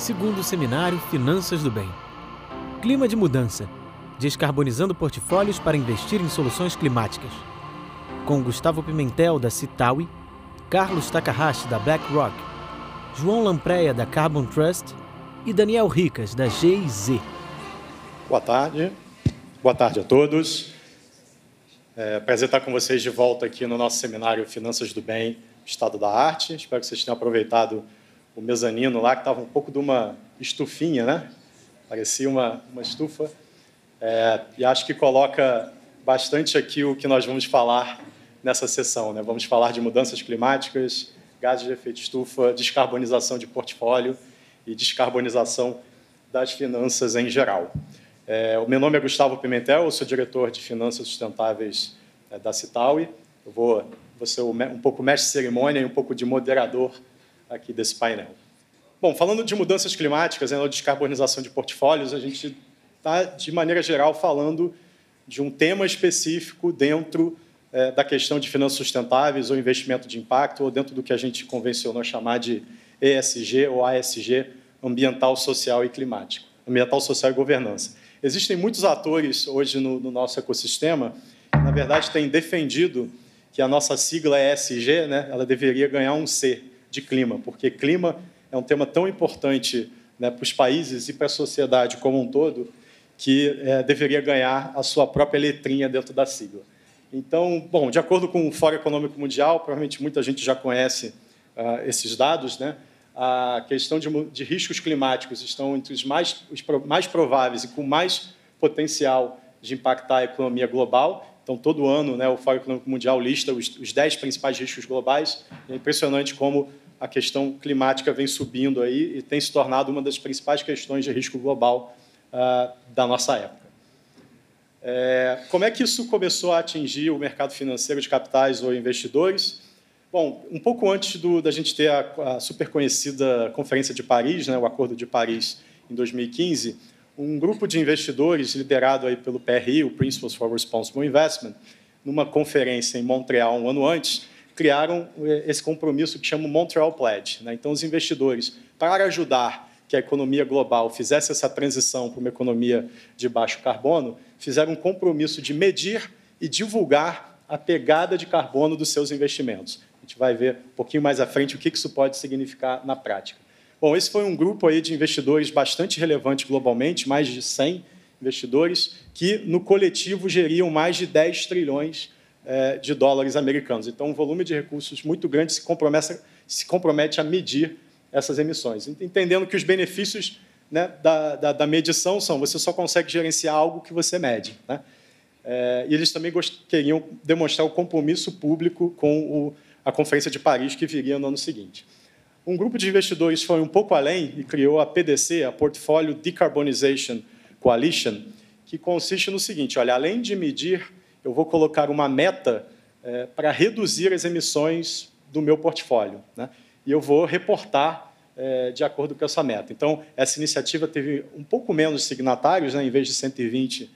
Segundo seminário Finanças do Bem. Clima de mudança. Descarbonizando portfólios para investir em soluções climáticas. Com Gustavo Pimentel, da Citaui, Carlos Takahashi, da BlackRock, João Lampreia, da Carbon Trust e Daniel Ricas, da GIZ. Boa tarde. Boa tarde a todos. É prazer estar com vocês de volta aqui no nosso seminário Finanças do Bem, Estado da Arte. Espero que vocês tenham aproveitado o mezanino lá, que estava um pouco de uma estufinha, né? Parecia uma, uma estufa. É, e acho que coloca bastante aqui o que nós vamos falar nessa sessão. Né? Vamos falar de mudanças climáticas, gases de efeito estufa, descarbonização de portfólio e descarbonização das finanças em geral. É, o meu nome é Gustavo Pimentel, eu sou diretor de finanças sustentáveis é, da Citaui. Eu vou, vou ser um pouco mestre de cerimônia e um pouco de moderador aqui desse painel. Bom, falando de mudanças climáticas, né, descarbonização de portfólios, a gente está, de maneira geral, falando de um tema específico dentro é, da questão de finanças sustentáveis ou investimento de impacto, ou dentro do que a gente convencionou chamar de ESG ou ASG, ambiental, social e climático, ambiental, social e governança. Existem muitos atores hoje no, no nosso ecossistema que, na verdade, têm defendido que a nossa sigla ESG, né, ela deveria ganhar um C, de clima, porque clima é um tema tão importante né, para os países e para a sociedade como um todo que é, deveria ganhar a sua própria letrinha dentro da sigla. Então, bom, de acordo com o Fórum Econômico Mundial, provavelmente muita gente já conhece uh, esses dados, né? A questão de, de, riscos climáticos estão entre os mais, os mais prováveis e com mais potencial de impactar a economia global. Então, todo ano, né, o Fórum Econômico Mundial lista os, os 10 principais riscos globais. É impressionante como a questão climática vem subindo aí e tem se tornado uma das principais questões de risco global uh, da nossa época. É, como é que isso começou a atingir o mercado financeiro de capitais ou investidores? Bom, um pouco antes do, da gente ter a, a super conhecida Conferência de Paris, né, o Acordo de Paris, em 2015, um grupo de investidores liderado aí pelo PRI, o Principles for Responsible Investment, numa conferência em Montreal um ano antes, criaram eh, esse compromisso que chama Montreal Pledge. Né? Então, os investidores, para ajudar que a economia global fizesse essa transição para uma economia de baixo carbono, fizeram um compromisso de medir e divulgar a pegada de carbono dos seus investimentos. A gente vai ver um pouquinho mais à frente o que isso pode significar na prática. Bom, esse foi um grupo aí de investidores bastante relevante globalmente, mais de 100 investidores, que no coletivo geriam mais de 10 trilhões é, de dólares americanos. Então, um volume de recursos muito grande se compromete, se compromete a medir essas emissões, entendendo que os benefícios né, da, da, da, medição são você só consegue gerenciar algo que você mede. Né? É, e eles também queriam demonstrar o compromisso público com o, a Conferência de Paris, que viria no ano seguinte. Um grupo de investidores foi um pouco além e criou a PDC, a Portfolio Decarbonization Coalition, que consiste no seguinte: olha, além de medir eu vou colocar uma meta é, para reduzir as emissões do meu portfólio. Né? E eu vou reportar é, de acordo com essa meta. Então, essa iniciativa teve um pouco menos signatários, né? em vez de 120,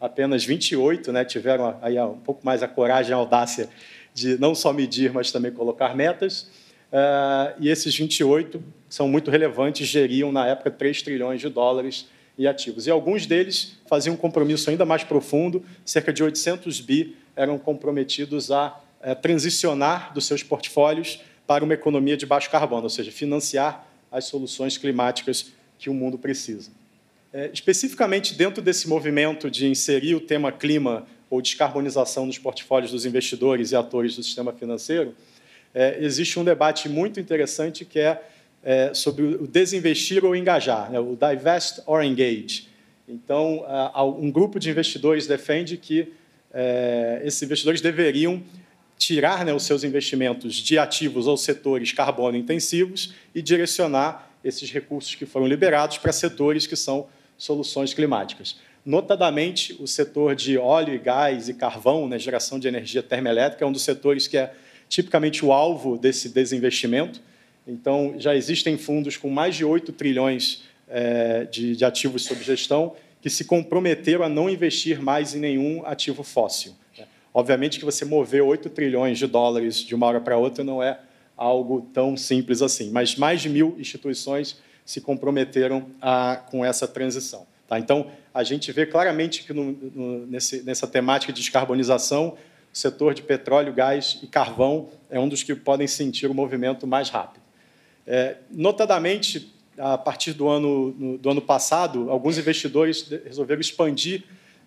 apenas 28 né? tiveram aí um pouco mais a coragem a audácia de não só medir, mas também colocar metas. Uh, e esses 28 são muito relevantes, geriam na época 3 trilhões de dólares e ativos. E alguns deles faziam um compromisso ainda mais profundo, cerca de 800 bi eram comprometidos a é, transicionar dos seus portfólios para uma economia de baixo carbono, ou seja, financiar as soluções climáticas que o mundo precisa. É, especificamente dentro desse movimento de inserir o tema clima ou descarbonização nos portfólios dos investidores e atores do sistema financeiro, é, existe um debate muito interessante que é é, sobre o desinvestir ou engajar, né, o divest or engage. Então, um grupo de investidores defende que é, esses investidores deveriam tirar né, os seus investimentos de ativos ou setores carbono intensivos e direcionar esses recursos que foram liberados para setores que são soluções climáticas. Notadamente, o setor de óleo e gás e carvão, né, geração de energia termoelétrica, é um dos setores que é tipicamente o alvo desse desinvestimento. Então, já existem fundos com mais de 8 trilhões é, de, de, ativos sob gestão que se comprometeram a não investir mais em nenhum ativo fóssil. Né? Obviamente que você mover 8 trilhões de dólares de uma hora para outra não é algo tão simples assim, mas mais de mil instituições se comprometeram a, com essa transição. Tá? Então, a gente vê claramente que no, no, nesse, nessa temática de descarbonização, o setor de petróleo, gás e carvão é um dos que podem sentir o movimento mais rápido. É, notadamente, a partir do ano, no, do ano passado, alguns investidores resolveram expandir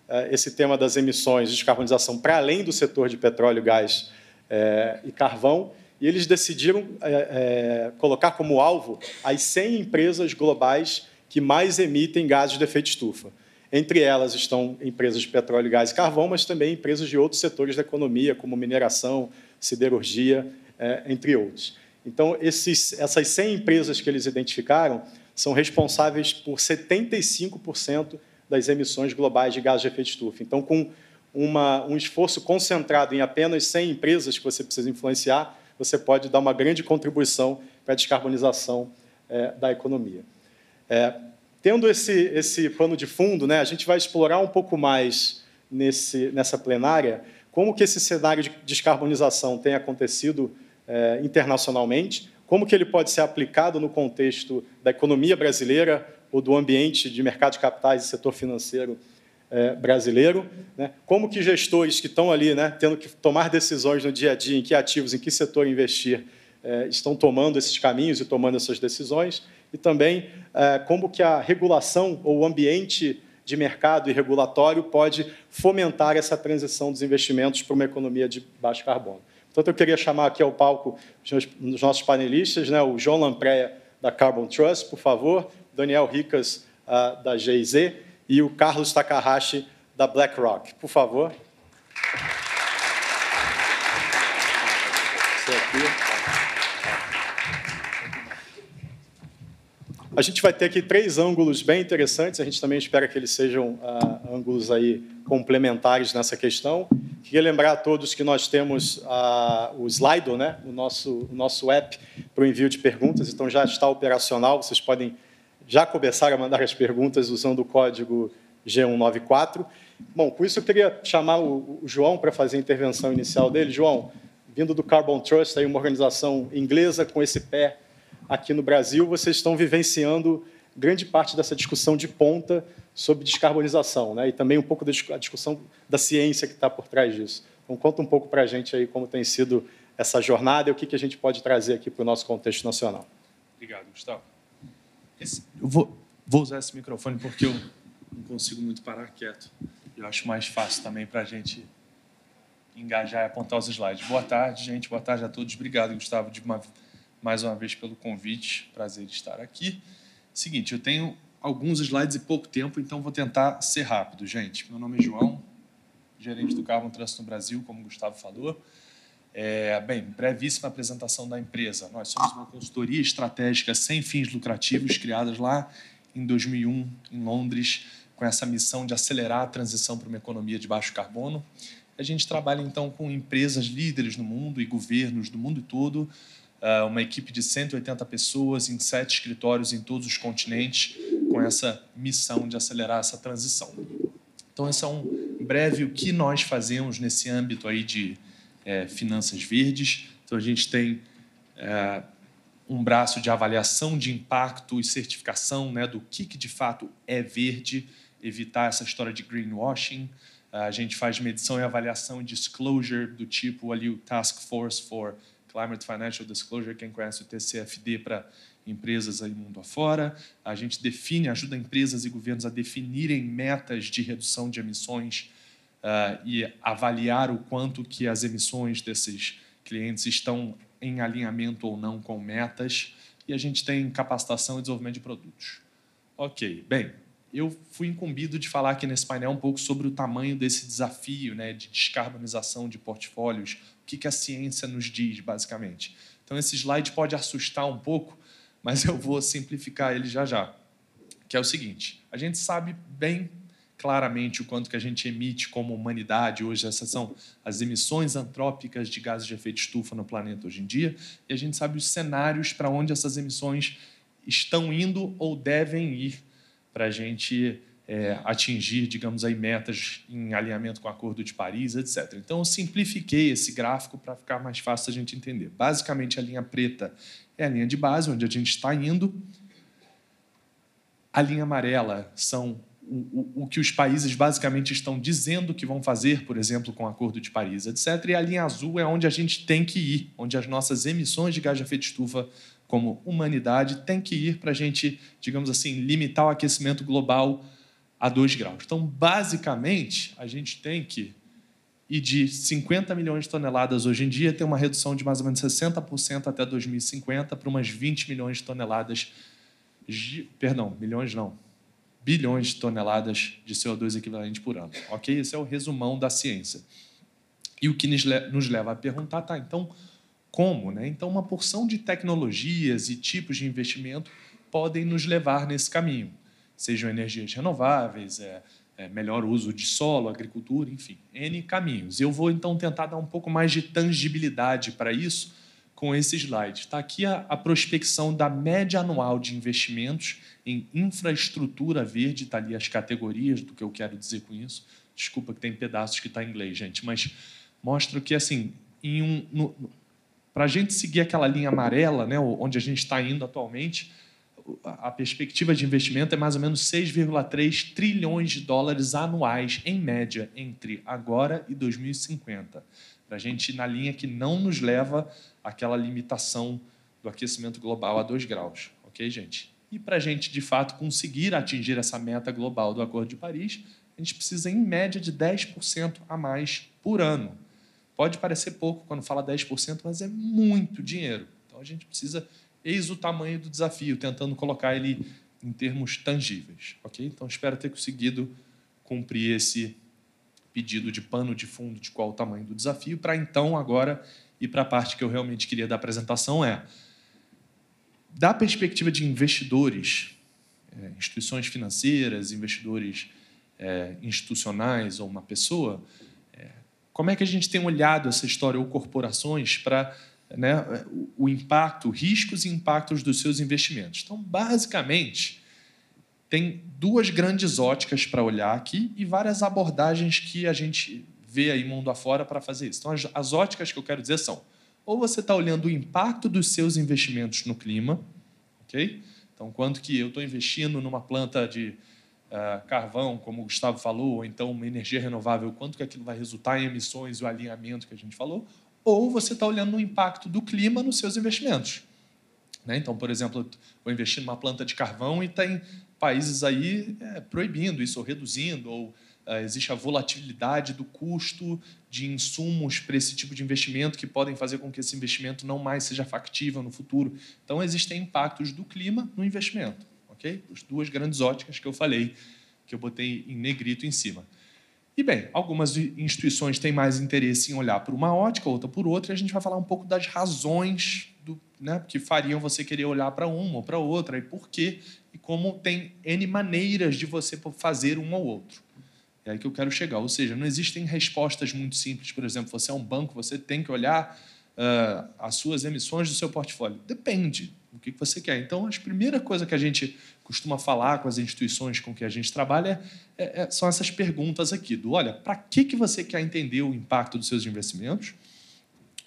é, esse tema das emissões de descarbonização para além do setor de petróleo, gás é, e carvão, e eles decidiram é, é, colocar como alvo as 100 empresas globais que mais emitem gases de efeito estufa. Entre elas estão empresas de petróleo, gás e carvão, mas também empresas de outros setores da economia, como mineração, siderurgia, é, entre outros. Então, esses, essas 100 empresas que eles identificaram são responsáveis por 75% das emissões globais de gases de efeito estufa. Então, com uma, um esforço concentrado em apenas 100 empresas que você precisa influenciar, você pode dar uma grande contribuição para a descarbonização é, da economia. É, tendo esse, esse pano de fundo, né, a gente vai explorar um pouco mais nesse, nessa plenária como que esse cenário de descarbonização tem acontecido é, internacionalmente, como que ele pode ser aplicado no contexto da economia brasileira ou do ambiente de mercado de capitais e setor financeiro é, brasileiro, né? como que gestores que estão ali, né, tendo que tomar decisões no dia a dia, em que ativos, em que setor investir, é, estão tomando esses caminhos e tomando essas decisões, e também como que a regulação ou o ambiente de mercado e regulatório pode fomentar essa transição dos investimentos para uma economia de baixo carbono. Portanto, eu queria chamar aqui ao palco os nossos panelistas, né, o João Lampreia, da Carbon Trust, por favor, Daniel Ricas, uh, da GIZ, e o Carlos Takahashi, da BlackRock. Por favor. Você aqui. A gente vai ter aqui três ângulos bem interessantes. A gente também espera que eles sejam uh, ângulos aí complementares nessa questão. Queria lembrar a todos que nós temos uh, o Slido, né, o nosso, o nosso app para o envio de perguntas. Então já está operacional. Vocês podem já começar a mandar as perguntas usando o código G194. Bom, com isso eu queria chamar o, o João para fazer a intervenção inicial dele. João, vindo do Carbon Trust, aí uma organização inglesa com esse pé aqui no Brasil, vocês estão vivenciando grande parte dessa discussão de ponta sobre descarbonização, né? e também um pouco da discussão da ciência que está por trás disso. Então, conta um pouco para a gente aí como tem sido essa jornada e o que, que a gente pode trazer aqui para o nosso contexto nacional. Obrigado, Gustavo. Esse, eu vou, vou usar esse microfone porque eu não consigo muito parar quieto. Eu acho mais fácil também para a gente engajar e apontar os slides. Boa tarde, gente. Boa tarde a todos. Obrigado, Gustavo, de uma mais uma vez pelo convite. Prazer estar aqui. Seguinte, eu tenho alguns slides e pouco tempo, então vou tentar ser rápido, gente. Meu nome é João, gerente do Carbon Trust no Brasil, como o Gustavo falou. É, bem, brevíssima apresentação da empresa. Nós somos uma consultoria estratégica sem fins lucrativos, criadas lá em 2001, em Londres, com essa missão de acelerar a transição para uma economia de baixo carbono. A gente trabalha, então, com empresas líderes no mundo e governos do mundo todo uma equipe de 180 pessoas em sete escritórios em todos os continentes, com essa missão de acelerar essa transição. Então, esse é um breve o que nós fazemos nesse âmbito aí de é, finanças verdes. Então, a gente tem é, um braço de avaliação de impacto e certificação né, do que, que de fato é verde, evitar essa história de greenwashing. A gente faz medição e avaliação e disclosure do tipo ali o Task Force for Climate Financial Disclosure, quem conhece o TCFD para empresas aí mundo afora. A gente define, ajuda empresas e governos a definirem metas de redução de emissões uh, e avaliar o quanto que as emissões desses clientes estão em alinhamento ou não com metas. E a gente tem capacitação e desenvolvimento de produtos. Ok, bem, eu fui incumbido de falar aqui nesse painel um pouco sobre o tamanho desse desafio né, de descarbonização de portfólios o que, que a ciência nos diz, basicamente. Então, esse slide pode assustar um pouco, mas eu vou simplificar ele já já. Que é o seguinte: a gente sabe bem claramente o quanto que a gente emite como humanidade hoje, essas são as emissões antrópicas de gases de efeito estufa no planeta hoje em dia, e a gente sabe os cenários para onde essas emissões estão indo ou devem ir para a gente é, atingir, digamos aí, metas em alinhamento com o Acordo de Paris, etc. Então, eu simplifiquei esse gráfico para ficar mais fácil a gente entender. Basicamente, a linha preta é a linha de base, onde a gente está indo. A linha amarela são o, o, o, que os países basicamente estão dizendo que vão fazer, por exemplo, com o Acordo de Paris, etc. E a linha azul é onde a gente tem que ir, onde as nossas emissões de gás de efeito de estufa como humanidade tem que ir para a gente, digamos assim, limitar o aquecimento global a 2 graus. Então, basicamente, a gente tem que ir de 50 milhões de toneladas hoje em dia, ter uma redução de mais ou menos 60% até 2050 para umas 20 milhões de toneladas, de, perdão, milhões não, bilhões de toneladas de CO2 equivalente por ano. Ok? Esse é o resumão da ciência. E o que nos leva a perguntar, tá, então, como? Né? Então, uma porção de tecnologias e tipos de investimento podem nos levar nesse caminho, sejam energias renováveis, é, é, melhor uso de solo, agricultura, enfim, N caminhos. Eu vou então tentar dar um pouco mais de tangibilidade para isso com esse slide. Está aqui a, a, prospecção da média anual de investimentos em infraestrutura verde, está ali as categorias do que eu quero dizer com isso. Desculpa que tem pedaços que está em inglês, gente, mas mostra que assim, um, para a gente seguir aquela linha amarela, né, onde a gente está indo atualmente, a perspectiva de investimento é mais ou menos 6,3 trilhões de dólares anuais, em média, entre agora e 2050. Para a gente ir na linha que não nos leva àquela limitação do aquecimento global a 2 graus. Ok, gente? E para a gente, de fato, conseguir atingir essa meta global do Acordo de Paris, a gente precisa, em média, de 10% a mais por ano. Pode parecer pouco quando fala 10%, mas é muito dinheiro. Então a gente precisa, eis o tamanho do desafio, tentando colocar ele em termos tangíveis. ok? Então espero ter conseguido cumprir esse pedido de pano de fundo de qual o tamanho do desafio, para então agora ir para a parte que eu realmente queria da apresentação é da perspectiva de investidores, é, instituições financeiras, investidores é, institucionais ou uma pessoa, como é que a gente tem olhado essa história, ou corporações, para né, o impacto, riscos e impactos dos seus investimentos? Então, basicamente, tem duas grandes óticas para olhar aqui e várias abordagens que a gente vê aí mundo afora para fazer isso. Então, as, as óticas que eu quero dizer são: ou você está olhando o impacto dos seus investimentos no clima, ok? Então, quanto que eu estou investindo numa planta de uh, carvão, como o Gustavo falou, ou então uma energia renovável, quanto que aquilo vai resultar em emissões e o alinhamento que a gente falou, ou você está olhando no impacto do clima nos seus investimentos. Né? Então, por exemplo, vou investir numa planta de carvão e tem países aí é, proibindo isso, ou reduzindo, ou uh, existe a volatilidade do custo de insumos para esse tipo de investimento que podem fazer com que esse investimento não mais seja factível no futuro. Então, existem impactos do clima no investimento ok? As duas grandes óticas que eu falei, que eu botei em negrito em cima. E bem, algumas instituições têm mais interesse em olhar por uma ótica, outra por outra, e a gente vai falar um pouco das razões do, né, que fariam você querer olhar para uma ou para outra, e por quê, e como tem N maneiras de você fazer um ou outro. É aí que eu quero chegar. Ou seja, não existem respostas muito simples. Por exemplo, você é um banco, você tem que olhar uh, as suas emissões do seu portfólio. Depende o que você quer. Então, a primeira coisa que a gente costuma falar com as instituições com que a gente trabalha é, é, são essas perguntas aqui, do olha, para que, que você quer entender o impacto dos seus investimentos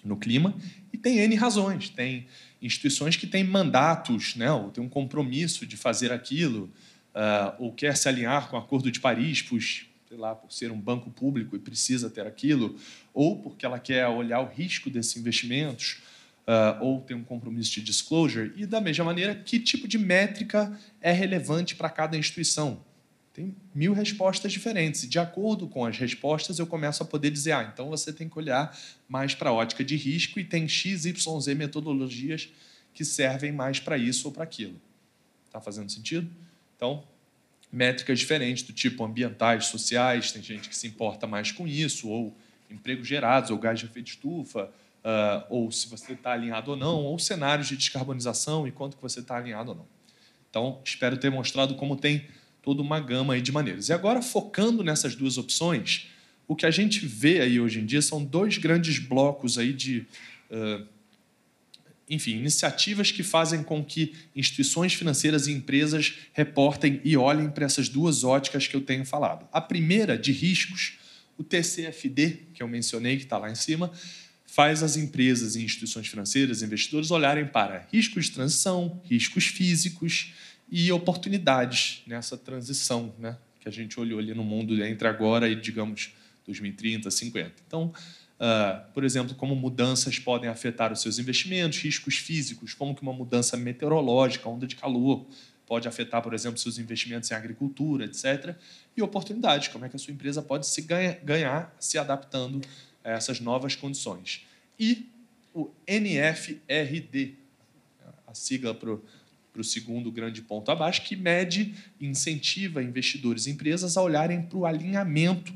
no clima? E tem N razões. Tem instituições que têm mandatos, né, ou tem um compromisso de fazer aquilo, uh, ou quer se alinhar com o Acordo de Paris, pois, sei lá, por ser um banco público e precisa ter aquilo, ou porque ela quer olhar o risco desses investimentos, uh, ou tem um compromisso de disclosure, e da mesma maneira, que tipo de métrica é relevante para cada instituição. Tem mil respostas diferentes, e de acordo com as respostas, eu começo a poder dizer: ah, então você tem que olhar mais para a ótica de risco e tem X, Y, Z metodologias que servem mais para isso ou para aquilo. Está fazendo sentido? Então, métricas diferentes, do tipo ambientais, sociais, tem gente que se importa mais com isso, ou empregos gerados, ou gás de efeito estufa, uh, ou se você está alinhado ou não, ou cenários de descarbonização e quanto que você está alinhado ou não. Então, espero ter mostrado como tem toda uma gama de maneiras. E agora, focando nessas duas opções, o que a gente vê aí hoje em dia são dois grandes blocos aí de, uh, enfim, iniciativas que fazem com que instituições financeiras e empresas reportem e olhem para essas duas óticas que eu tenho falado. A primeira, de riscos, o TCFD, que eu mencionei, que está lá em cima, faz as empresas e instituições financeiras, investidores, olharem para riscos de transição, riscos físicos e oportunidades nessa transição, né? que a gente olhou ali no mundo entre agora e, digamos, 2030, 50. Então, Uh, por exemplo, como mudanças podem afetar os seus investimentos, riscos físicos, como que uma mudança meteorológica, onda de calor, pode afetar, por exemplo, seus investimentos em agricultura, etc. E oportunidades, como é que a sua empresa pode se ganha, ganhar se adaptando a essas novas condições. E o NFRD, a sigla para o segundo grande ponto abaixo, que mede e incentiva investidores e empresas a olharem para o alinhamento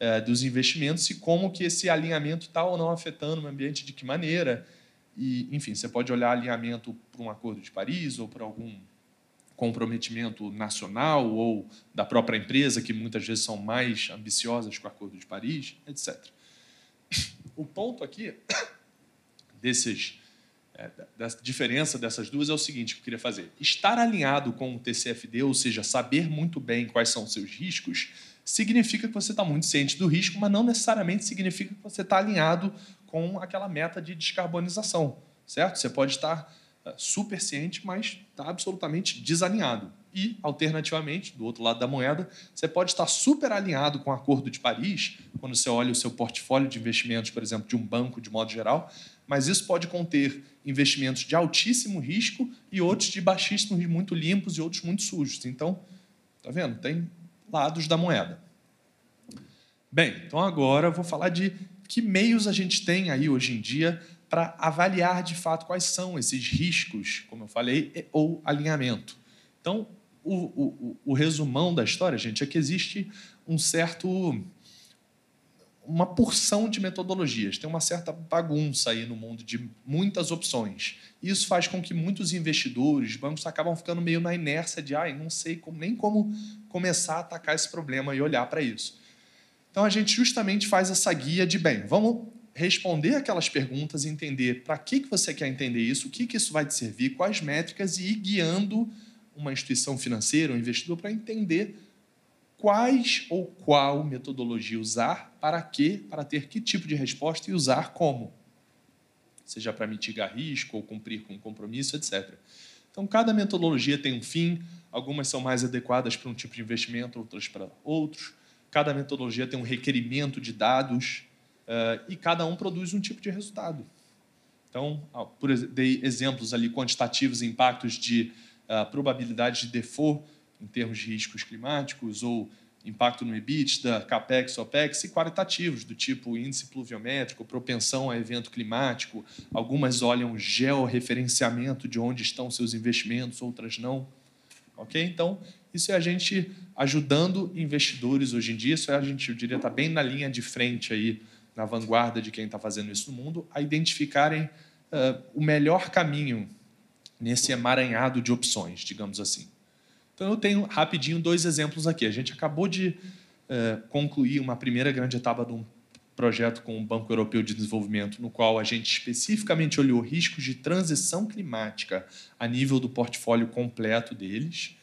é, dos investimentos e como que esse alinhamento está ou não afetando o ambiente, de que maneira. E, enfim, você pode olhar alinhamento para um acordo de Paris ou para algum comprometimento nacional ou da própria empresa, que muitas vezes são mais ambiciosas que o Acordo de Paris, etc. O ponto aqui desses, é, dessa diferença dessas duas é o seguinte que eu queria fazer. Estar alinhado com o TCFD, ou seja, saber muito bem quais são os seus riscos, significa que você está muito ciente do risco, mas não necessariamente significa que você está alinhado com aquela meta de descarbonização, certo? Você pode estar eh, super ciente, mas está absolutamente desalinhado. E, alternativamente, do outro lado da moeda, você pode estar super alinhado com o Acordo de Paris, quando você olha o seu portfólio de investimentos, por exemplo, de um banco de modo geral, mas isso pode conter investimentos de altíssimo risco e outros de baixíssimo risco, muito limpos e outros muito sujos. Então, tá vendo? Tem lados da moeda. Bem, então agora eu vou falar de que meios a gente tem aí hoje em dia para avaliar de fato quais são esses riscos, como eu falei, ou alinhamento. Então, o, o, o resumão da história, gente, é que existe um certo uma porção de metodologias, tem uma certa bagunça aí no mundo de muitas opções. Isso faz com que muitos investidores, bancos acabam ficando meio na inércia de, ai, não sei como, nem como começar a atacar esse problema e olhar para isso. Então a gente justamente faz essa guia de, bem, vamos responder aquelas perguntas entender para que, que você quer entender isso, o que, que isso vai te servir, quais métricas e ir guiando uma instituição financeira, um investidor, para entender quais ou qual metodologia usar, para quê, para ter que tipo de resposta e usar como. Seja para mitigar risco ou cumprir com um compromisso, etc. Então, cada metodologia tem um fim, algumas são mais adequadas para um tipo de investimento, outras para outros. Cada metodologia tem um requerimento de dados uh, e cada um produz um tipo de resultado. Então, por, dei exemplos ali quantitativos, impactos de uh, probabilidade de default em termos de riscos climáticos ou impacto no EBITDA, CAPEX, OPEX, e qualitativos, do tipo índice pluviométrico, propensão a evento climático. Algumas olham georreferenciamento de onde estão seus investimentos, outras não. Ok? Então, isso é a gente ajudando investidores hoje em dia, isso é a gente, eu diria, está bem na linha de frente aí, na vanguarda de quem está fazendo isso no mundo, a identificarem uh, o melhor caminho nesse emaranhado de opções, digamos assim. Então, eu tenho rapidinho dois exemplos aqui. A gente acabou de uh, concluir uma primeira grande etapa de um projeto com o Banco Europeu de Desenvolvimento, no qual a gente especificamente olhou riscos de transição climática a nível do portfólio completo deles.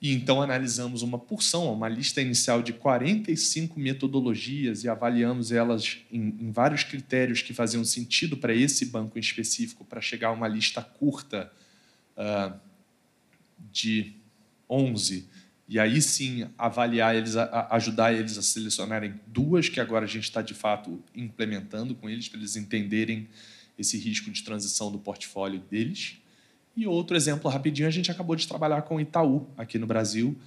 E então analisamos uma porção, uma lista inicial de 45 metodologias e avaliamos elas em, em vários critérios que faziam sentido para esse banco em específico, para chegar a uma lista curta uh, de 11. E aí sim avaliar eles, a, ajudar eles a selecionarem duas que agora a gente está de fato implementando com eles para eles entenderem esse risco de transição do portfólio deles. E outro exemplo rapidinho, a gente acabou de trabalhar com o Itaú aqui no Brasil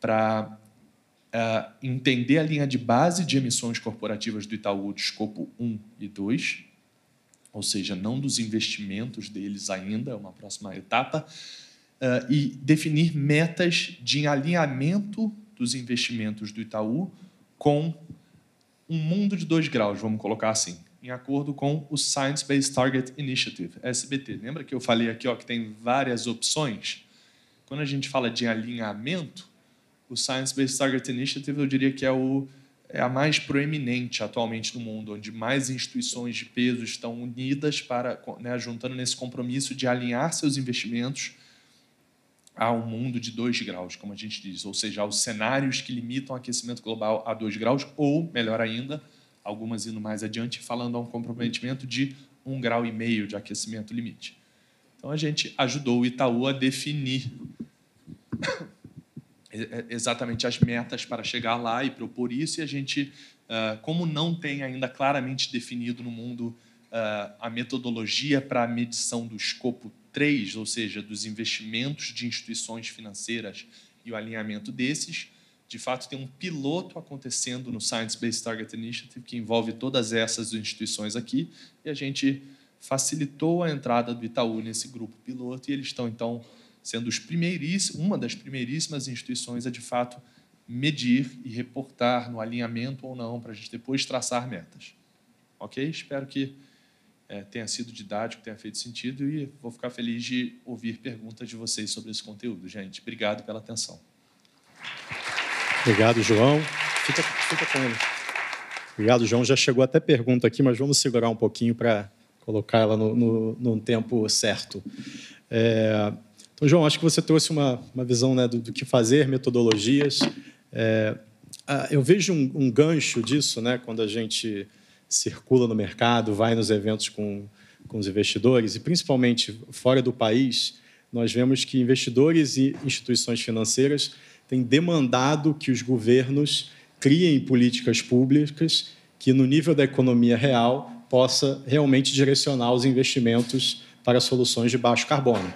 para uh, é, entender a linha de base de emissões corporativas do Itaú de escopo 1 e 2, ou seja, não dos investimentos deles ainda, é uma próxima etapa, uh, e definir metas de alinhamento dos investimentos do Itaú com um mundo de dois graus, vamos colocar assim em acordo com o Science Based Target Initiative, SBT. Lembra que eu falei aqui ó, que tem várias opções? Quando a gente fala de alinhamento, o Science Based Target Initiative eu diria que é, o, é a mais proeminente atualmente no mundo, onde mais instituições de peso estão unidas para, né, juntando nesse compromisso de alinhar seus investimentos a um mundo de 2 graus, como a gente diz, ou seja, aos cenários que limitam o aquecimento global a 2 graus, ou, melhor ainda, algumas indo mais adiante, falando a um comprometimento de um grau e meio de aquecimento limite. Então a gente ajudou o Itaú a definir exatamente as metas para chegar lá e propor isso, e a gente, como não tem ainda claramente definido no mundo a metodologia para a medição do escopo 3, ou seja, dos investimentos de instituições financeiras e o alinhamento desses, de fato, tem um piloto acontecendo no Science Based Target Initiative que envolve todas essas instituições aqui, e a gente facilitou a entrada do Itaú nesse grupo piloto, e eles estão, então, sendo os primeiríssimos, uma das primeiríssimas instituições a, de fato, medir e reportar no alinhamento ou não, para a gente depois traçar metas. Ok? Espero que é, tenha sido didático, tenha feito sentido, e vou ficar feliz de ouvir perguntas de vocês sobre esse conteúdo, gente. Obrigado pela atenção. Obrigado, João. Fica, fica com ele. Obrigado, João. Já chegou até pergunta aqui, mas vamos segurar um pouquinho para colocar ela no, no, no tempo certo. É, então, João, acho que você trouxe uma, uma visão né, do, do que fazer, metodologias. É, eu vejo um, um, gancho disso, né, quando a gente circula no mercado, vai nos eventos com, com os investidores, e principalmente fora do país, nós vemos que investidores e instituições financeiras têm demandado que os governos criem políticas públicas que, no nível da economia real, possa realmente direcionar os investimentos para soluções de baixo carbono.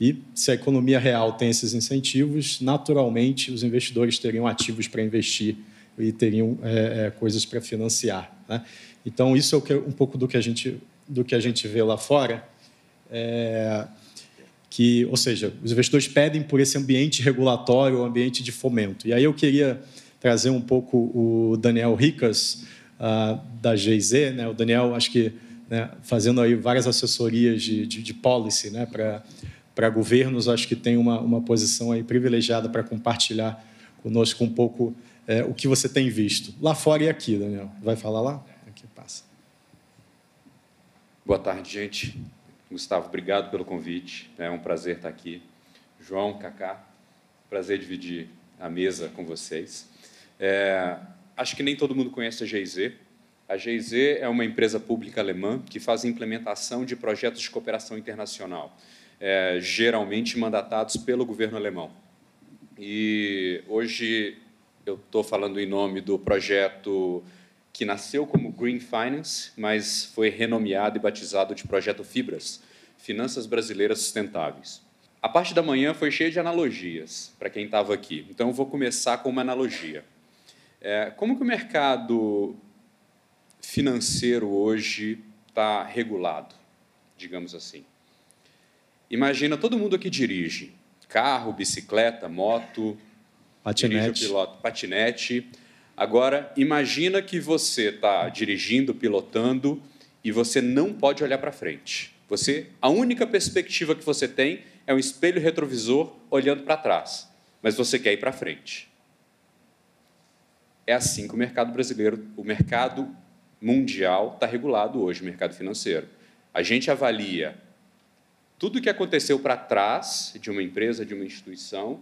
E se a economia real tem esses incentivos, naturalmente os investidores teriam ativos para investir e teriam é, é, coisas para financiar. Né? Então isso é um pouco do que a gente do que a gente vê lá fora, é, que, ou seja, os investidores pedem por esse ambiente regulatório, ambiente de fomento. E aí eu queria trazer um pouco o Daniel Ricas uh, da GIZ, né? o Daniel, acho que né, fazendo aí várias assessorias de, de, de policy né, para governos, acho que tem uma, uma posição aí privilegiada para compartilhar conosco um pouco é, o que você tem visto lá fora e aqui, Daniel. Vai falar lá? Aqui passa. Boa tarde, gente. Gustavo, obrigado pelo convite. É um prazer estar aqui. João, Cacá, prazer dividir a mesa com vocês. É, acho que nem todo mundo conhece a GIZ. A GIZ é uma empresa pública alemã que faz implementação de projetos de cooperação internacional, é, geralmente mandatados pelo governo alemão. E hoje eu estou falando em nome do projeto que nasceu como Green Finance, mas foi renomeado e batizado de Projeto Fibras, Finanças Brasileiras Sustentáveis. A parte da manhã foi cheia de analogias para quem estava aqui, então eu vou começar com uma analogia. É, como que o mercado financeiro hoje está regulado, digamos assim? Imagina todo mundo que dirige carro, bicicleta, moto, patinete, piloto, patinete. Agora imagina que você está dirigindo, pilotando e você não pode olhar para frente. Você, a única perspectiva que você tem é um espelho retrovisor olhando para trás, mas você quer ir para frente. É assim que o mercado brasileiro, o mercado mundial está regulado hoje, o mercado financeiro. A gente avalia tudo o que aconteceu para trás de uma empresa, de uma instituição,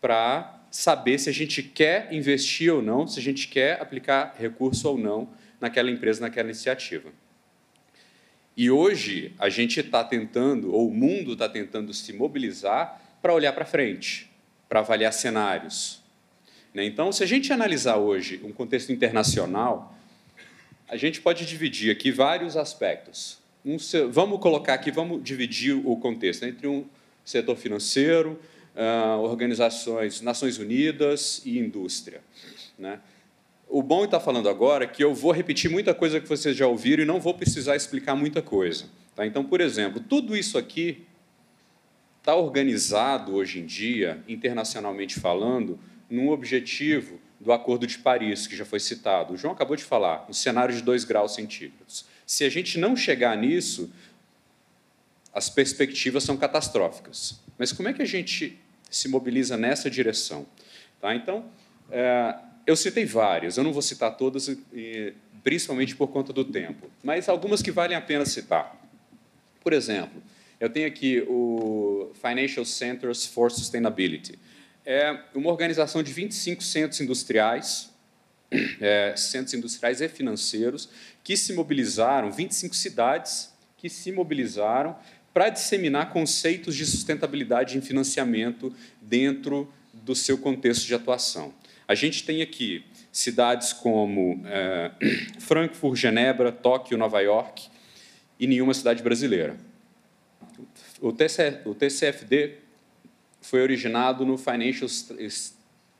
para saber se a gente quer investir ou não, se a gente quer aplicar recurso ou não naquela empresa, naquela iniciativa. E hoje a gente está tentando, ou o mundo está tentando se mobilizar para olhar para frente, para avaliar cenários, né? Então, se a gente analisar hoje um contexto internacional, a gente pode dividir aqui vários aspectos. Um, vamos colocar aqui, vamos dividir o contexto entre um setor financeiro, uh, organizações, Nações Unidas e indústria. Né? O bom estar falando agora é que eu vou repetir muita coisa que vocês já ouviram e não vou precisar explicar muita coisa. Tá? Então, por exemplo, tudo isso aqui está organizado hoje em dia, internacionalmente falando, num objetivo do Acordo de Paris, que já foi citado. O João acabou de falar, um cenário de 2 graus centígrados. Se a gente não chegar nisso, as perspectivas são catastróficas. Mas como é que a gente se mobiliza nessa direção? Tá? Então, é, eu citei várias, eu não vou citar todas, principalmente por conta do tempo, mas algumas que valem a pena citar. Por exemplo, eu tenho aqui o Financial Centers for Sustainability é uma organização de 25 centros industriais, é, centros industriais e financeiros, que se mobilizaram, 25 cidades que se mobilizaram para disseminar conceitos de sustentabilidade em financiamento dentro do seu contexto de atuação. A gente tem aqui cidades como é, Frankfurt, Genebra, Tóquio, Nova York e nenhuma cidade brasileira. O, o TCFD foi originado no Financial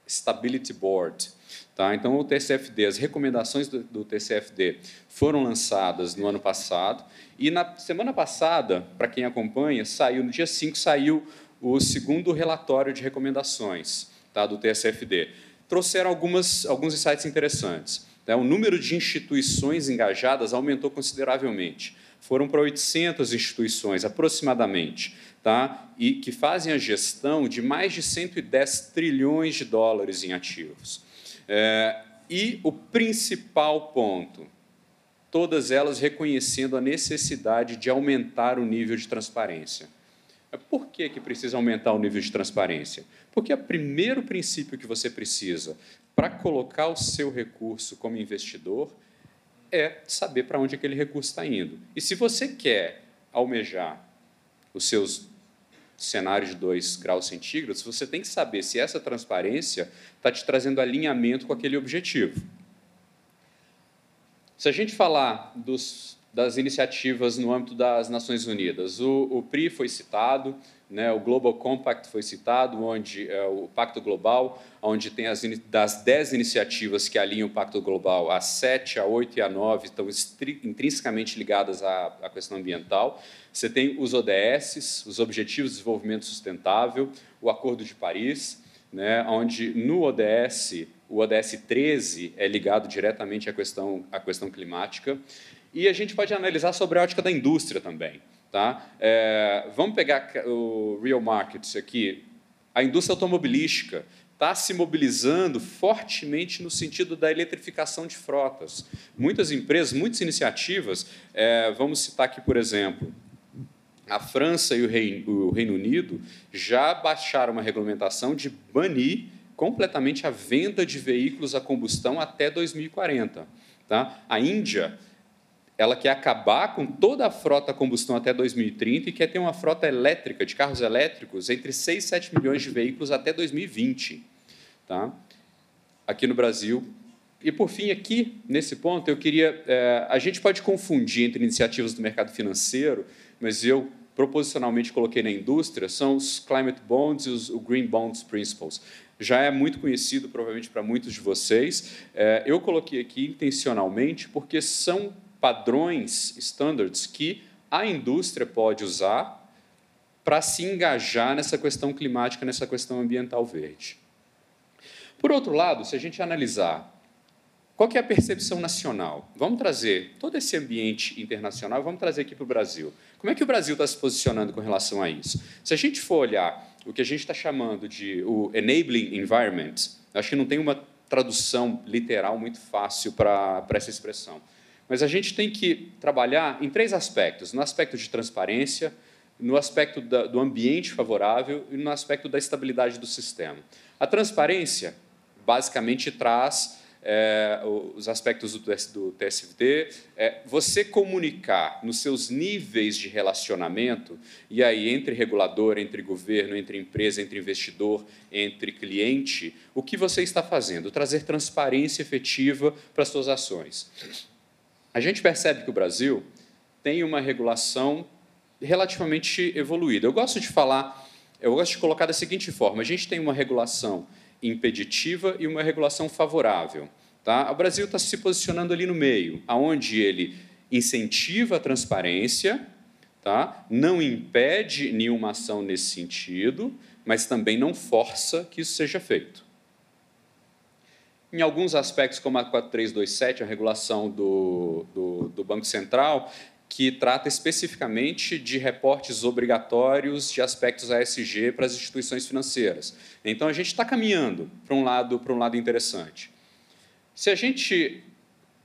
Stability Board. Tá? Então, o TCFD, as recomendações do, do TCFD foram lançadas no ano passado e na semana passada, para quem acompanha, saiu no dia 5 saiu o segundo relatório de recomendações tá, do TSFD. Trouxeram algumas, alguns insights interessantes. Né? O número de instituições engajadas aumentou consideravelmente. Foram para 800 instituições, aproximadamente, tá? e que fazem a gestão de mais de 110 trilhões de dólares em ativos. É, e o principal ponto, todas elas reconhecendo a necessidade de aumentar o nível de transparência. Por que, que precisa aumentar o nível de transparência? Porque o primeiro princípio que você precisa para colocar o seu recurso como investidor é saber para onde aquele recurso está indo. E se você quer almejar os seus cenários de 2 graus centígrados, você tem que saber se essa transparência está te trazendo alinhamento com aquele objetivo. Se a gente falar dos das iniciativas no âmbito das Nações Unidas. O, o PRI foi citado, né, o Global Compact foi citado, onde é, o Pacto Global, onde tem as das dez iniciativas que alinham o Pacto Global, as sete, a oito e a nove estão intrinsecamente ligadas à, à questão ambiental. Você tem os ODS, os Objetivos de Desenvolvimento Sustentável, o Acordo de Paris, né, onde no ODS, o ODS 13 é ligado diretamente à questão, à questão climática. E a gente pode analisar sobre a ótica da indústria também. Tá? É, vamos pegar o real market aqui. A indústria automobilística está se mobilizando fortemente no sentido da eletrificação de frotas. Muitas empresas, muitas iniciativas, é, vamos citar aqui, por exemplo, a França e o Reino, o Reino Unido já baixaram uma regulamentação de banir completamente a venda de veículos a combustão até 2040. Tá? A Índia ela quer acabar com toda a frota a combustão até 2030 e quer ter uma frota elétrica, de carros elétricos, entre 6 e 7 milhões de veículos até 2020. Tá? Aqui no Brasil. E, por fim, aqui, nesse ponto, eu queria. É, a gente pode confundir entre iniciativas do mercado financeiro, mas eu proposicionalmente coloquei na indústria, são os Climate Bonds e os o Green Bonds Principles. Já é muito conhecido, provavelmente, para muitos de vocês. É, eu coloquei aqui intencionalmente porque são padrões, standards, que a indústria pode usar para se engajar nessa questão climática, nessa questão ambiental verde. Por outro lado, se a gente analisar qual é a percepção nacional, vamos trazer todo esse ambiente internacional, vamos trazer aqui para o Brasil. Como é que o Brasil está se posicionando com relação a isso? Se a gente for olhar o que a gente está chamando de o enabling environment, acho que não tem uma tradução literal muito fácil para essa expressão. Mas a gente tem que trabalhar em três aspectos: no aspecto de transparência, no aspecto da, do ambiente favorável e no aspecto da estabilidade do sistema. A transparência, basicamente, traz é, os aspectos do, do TSVT, é, você comunicar nos seus níveis de relacionamento, e aí entre regulador, entre governo, entre empresa, entre investidor, entre cliente, o que você está fazendo, trazer transparência efetiva para as suas ações. A gente percebe que o Brasil tem uma regulação relativamente evoluída. Eu gosto de falar, eu gosto de colocar da seguinte forma: a gente tem uma regulação impeditiva e uma regulação favorável. Tá? O Brasil está se posicionando ali no meio, aonde ele incentiva a transparência, tá? não impede nenhuma ação nesse sentido, mas também não força que isso seja feito. Em alguns aspectos, como a 4327, a regulação do, do, do Banco Central, que trata especificamente de reportes obrigatórios de aspectos ASG para as instituições financeiras. Então, a gente está caminhando para um lado, para um lado interessante. Se a gente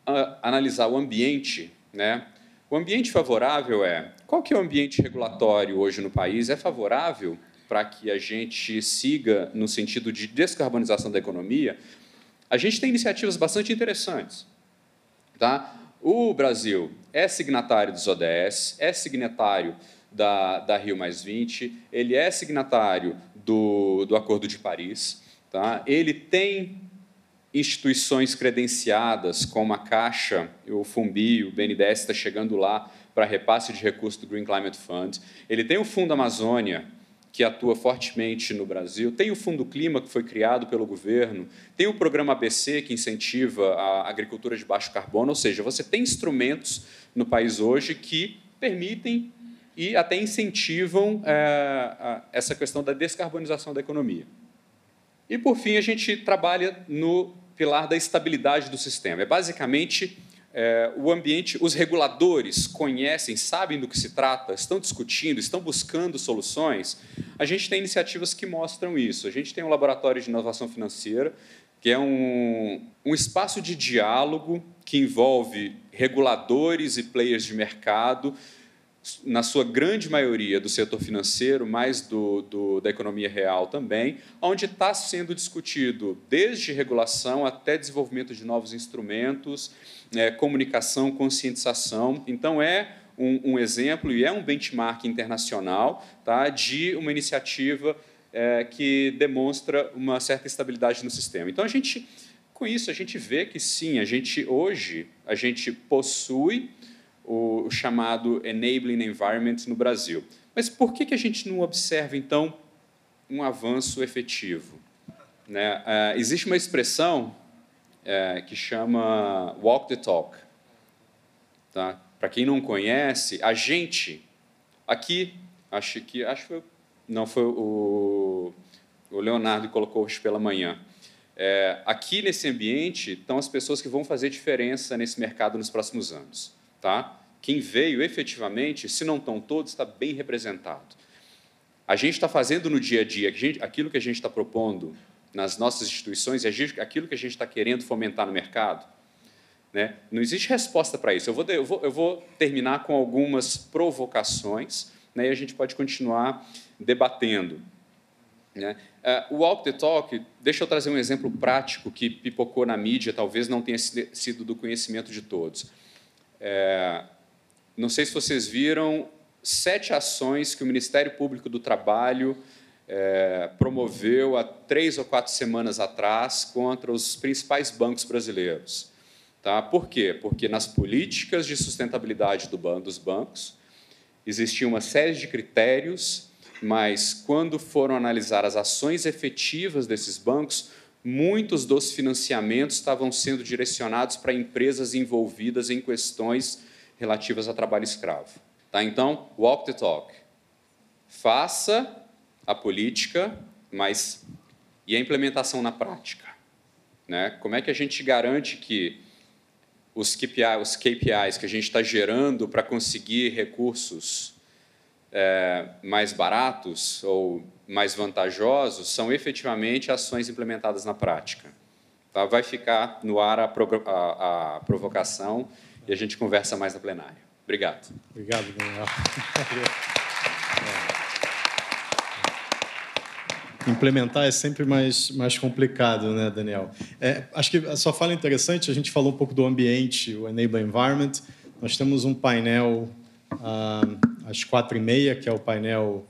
uh, analisar o ambiente, né, o ambiente favorável é qual que é o ambiente regulatório hoje no país? É favorável para que a gente siga no sentido de descarbonização da economia, a gente tem iniciativas bastante interessantes. Tá? O Brasil é signatário dos ODS, é signatário da, da Rio Mais 20, ele é signatário do, do Acordo de Paris. Tá? Ele tem instituições credenciadas, como a Caixa, o Fumbi, o BNDES está chegando lá para repasse de recursos do Green Climate Fund. Ele tem o Fundo Amazônia, que atua fortemente no Brasil, tem o Fundo Clima, que foi criado pelo governo, tem o programa ABC, que incentiva a agricultura de baixo carbono, ou seja, você tem instrumentos no país hoje que permitem e até incentivam é, essa questão da descarbonização da economia. E, por fim, a gente trabalha no pilar da estabilidade do sistema. É basicamente é, o ambiente, os reguladores conhecem, sabem do que se trata, estão discutindo, estão buscando soluções. A gente tem iniciativas que mostram isso. A gente tem um laboratório de inovação financeira, que é um, um espaço de diálogo que envolve reguladores e players de mercado na sua grande maioria do setor financeiro, mais do, do da economia real também, onde está sendo discutido desde regulação até desenvolvimento de novos instrumentos, é, comunicação, conscientização. Então, é um, um, exemplo e é um benchmark internacional tá, de uma iniciativa é, que demonstra uma certa estabilidade no sistema. Então, a gente, com isso, a gente vê que sim, a gente hoje a gente possui o, chamado enabling environment no Brasil. Mas por que, que a gente não observa, então, um avanço efetivo? Né? Uh, existe uma expressão uh, que chama walk the talk. Tá? Para quem não conhece, a gente, aqui, acho que acho que não foi o, o Leonardo que colocou hoje pela manhã. É, aqui nesse ambiente estão as pessoas que vão fazer diferença nesse mercado nos próximos anos. Tá? Quem veio efetivamente, se não estão todos, está bem representado. A gente está fazendo no dia a dia aquilo que a gente está propondo nas nossas instituições e aquilo que a gente está querendo fomentar no mercado. Né? Não existe resposta para isso. Eu vou, eu, vou, eu vou, terminar com algumas provocações né, e a gente pode continuar debatendo. Né? Uh, o Walk the Talk, deixa eu trazer um exemplo prático que pipocou na mídia, talvez não tenha sido do conhecimento de todos. É, não sei se vocês viram sete ações que o Ministério Público do Trabalho é, promoveu há três ou quatro semanas atrás contra os principais bancos brasileiros. Tá? Por quê? Porque nas políticas de sustentabilidade do ban dos bancos existia uma série de critérios, mas quando foram analisar as ações efetivas desses bancos, muitos dos financiamentos estavam sendo direcionados para empresas envolvidas em questões relativas a trabalho escravo. Tá? Então, walk the talk. Faça a política, mas e a implementação na prática? Né? Como é que a gente garante que os KPIs, os KPIs que a gente está gerando para conseguir recursos é, mais baratos ou mais vantajosos são efetivamente ações implementadas na prática? Tá? Vai ficar no ar a, a, a provocação e a gente conversa mais na plenária. Obrigado. Obrigado, Daniel. Implementar é sempre mais, mais complicado, né, Daniel? É, acho que a sua fala é interessante. A gente falou um pouco do ambiente, o Enable Environment. Nós temos um painel ah, às quatro e meia, que é o painel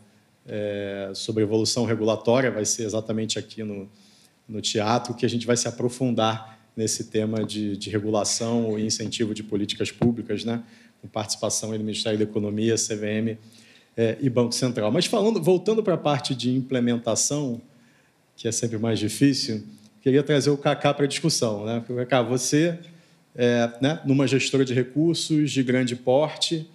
é, sobre evolução regulatória. Vai ser exatamente aqui no, no teatro que a gente vai se aprofundar nesse tema de, de regulação e incentivo de políticas públicas, né? com participação do Ministério da Economia, CVM é, e Banco Central. Mas falando, voltando para a parte de implementação, que é sempre mais difícil, queria trazer o Cacá para a discussão. Né? Cacá, você, é, né, numa gestora de recursos de grande porte,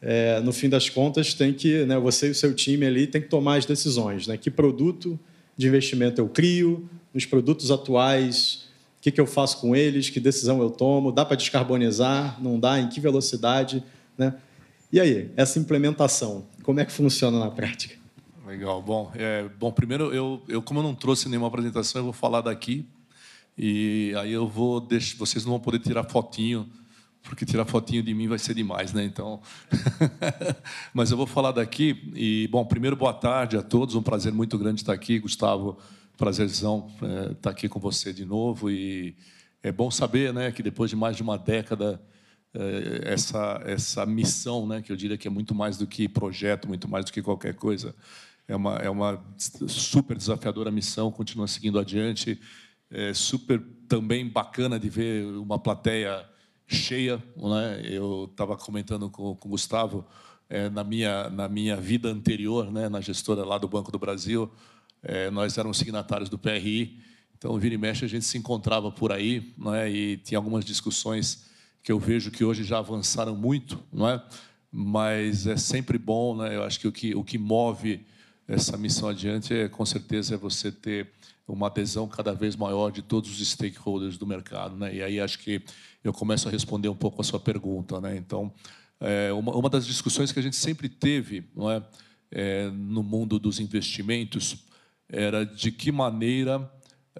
é, no fim das contas, tem que, né, você e o seu time ali tem que tomar as decisões. Né? Que produto de investimento eu crio, nos produtos atuais que, que eu faço com eles, que decisão eu tomo, dá para descarbonizar, não dá, em que velocidade. Né? E aí, essa implementação, como é que funciona na prática? Legal. Bom, é, bom primeiro, eu, eu, como eu não trouxe nenhuma apresentação, eu vou falar daqui. E aí eu vou deixar, vocês não vão poder tirar fotinho, porque tirar fotinho de mim vai ser demais, né? Então, mas eu vou falar daqui. E bom, primeiro boa tarde a todos, um prazer muito grande estar aqui, Gustavo prazerzão é, estar aqui com você de novo e é bom saber, né, que depois de mais de uma década é, essa essa missão, né, que eu diria que é muito mais do que projeto, muito mais do que qualquer coisa, é uma, é uma super desafiadora missão, continua seguindo adiante. É super também bacana de ver uma plateia cheia. Né? Eu estava comentando com, com o Gustavo, é, na, minha, na minha vida anterior, né, na gestora lá do Banco do Brasil, é, nós éramos signatários do PRI, então, vira e mexe, a gente se encontrava por aí né, e tinha algumas discussões que eu vejo que hoje já avançaram muito, não é? mas é sempre bom, né? eu acho que o que, o que move essa missão adiante é, com certeza, é você ter uma adesão cada vez maior de todos os stakeholders do mercado. Né? E aí acho que eu começo a responder um pouco a sua pergunta. Né? Então, é, uma, uma das discussões que a gente sempre teve não é, é no mundo dos investimentos era de que maneira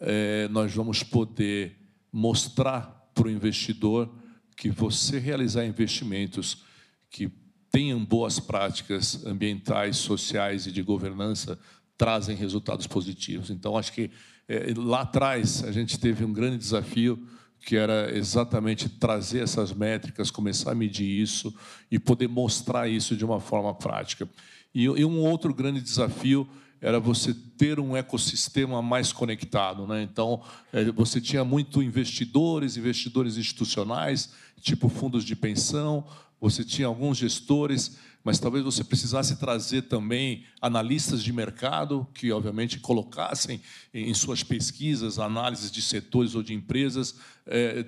é, nós vamos poder mostrar para o investidor que você realizar investimentos que tenham boas práticas ambientais, sociais e de governança trazem resultados positivos. Então, acho que é, lá atrás a gente teve um grande desafio que era exatamente trazer essas métricas, começar a medir isso e poder mostrar isso de uma forma prática. E, e um outro grande desafio era você ter um ecossistema mais conectado. Né? Então, é, você tinha muito investidores, investidores institucionais, tipo fundos de pensão, você tinha alguns gestores, mas talvez você precisasse trazer também analistas de mercado que, obviamente, colocassem em suas pesquisas, análises de setores ou de empresas, é,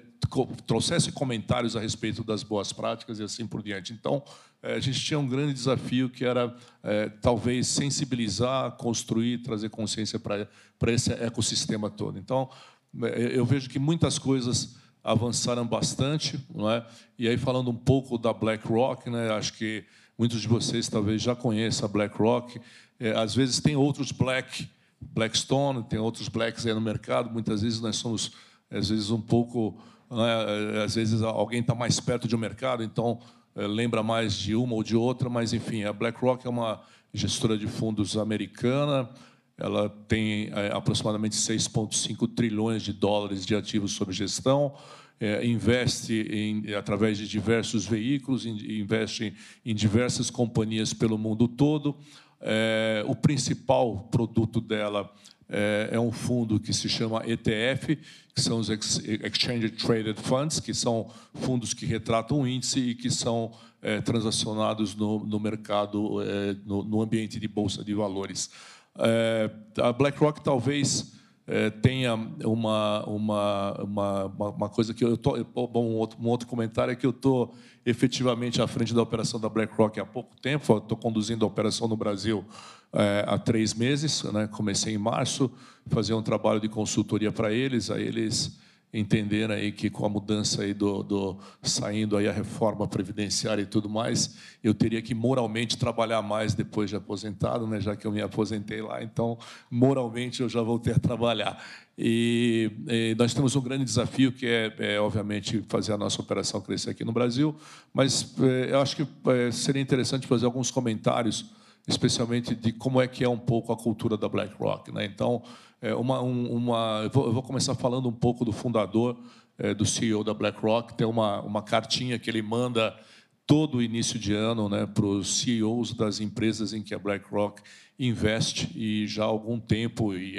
trouxessem comentários a respeito das boas práticas e assim por diante. Então, é, a gente tinha um grande desafio que era, é, talvez, sensibilizar, construir, trazer consciência para esse ecossistema todo. Então, é, eu vejo que muitas coisas avançaram bastante, não é? E aí falando um pouco da BlackRock, né? Acho que muitos de vocês talvez já conheçam a BlackRock. É, às vezes tem outros Black, Blackstone, tem outros Blacks aí no mercado. Muitas vezes nós somos, às vezes um pouco, né? às vezes alguém está mais perto de um mercado, então é, lembra mais de uma ou de outra. Mas enfim, a BlackRock é uma gestora de fundos americana. Ela tem é, aproximadamente 6,5 trilhões de dólares de ativos sob gestão, é, investe em, através de diversos veículos, investe em, diversas companhias pelo mundo todo. É, o principal produto dela é, é, um fundo que se chama ETF, que são os Exchange Traded Funds, que são fundos que retratam o índice e que são é, transacionados no, no mercado, é, no, no ambiente de bolsa de valores. É, a BlackRock talvez é, tenha uma, uma, uma, uma, coisa que eu estou. Bom, um outro, um outro comentário é que eu estou efetivamente à frente da operação da BlackRock há pouco tempo. Estou conduzindo a operação no Brasil é, há três meses. Né? Comecei em março, fazer um trabalho de consultoria para eles. Aí eles entenderam aí que com a mudança aí do, do, saindo aí a reforma previdenciária e tudo mais, eu teria que moralmente trabalhar mais depois de aposentado, né, já que eu me aposentei lá, então moralmente eu já voltei a trabalhar. E, e nós temos um grande desafio que é, é, obviamente fazer a nossa operação crescer aqui no Brasil, mas é, eu acho que é, seria interessante fazer alguns comentários especialmente de como é que é um pouco a cultura da BlackRock. Né? Então, é uma, uma, eu, vou, eu, vou, começar falando um pouco do fundador, é, do CEO da BlackRock. Tem uma, uma cartinha que ele manda todo início de ano né, para os CEOs das empresas em que a BlackRock investe e já há algum tempo e,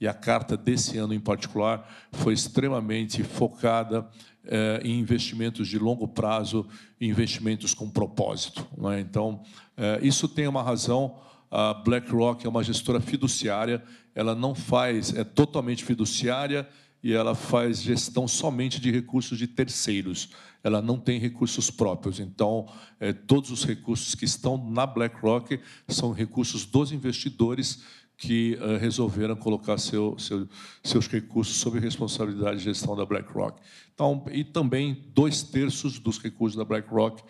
e a carta desse ano em particular foi extremamente focada eh, em investimentos de longo prazo, investimentos com propósito. Né? Então eh, isso tem uma razão. A BlackRock é uma gestora fiduciária, ela não faz, é totalmente fiduciária e ela faz gestão somente de recursos de terceiros. Ela não tem recursos próprios. Então, é, todos os recursos que estão na BlackRock são recursos dos investidores que uh, resolveram colocar seu, seu, seus recursos sob responsabilidade de gestão da BlackRock. Então, e também dois terços dos recursos da BlackRock é,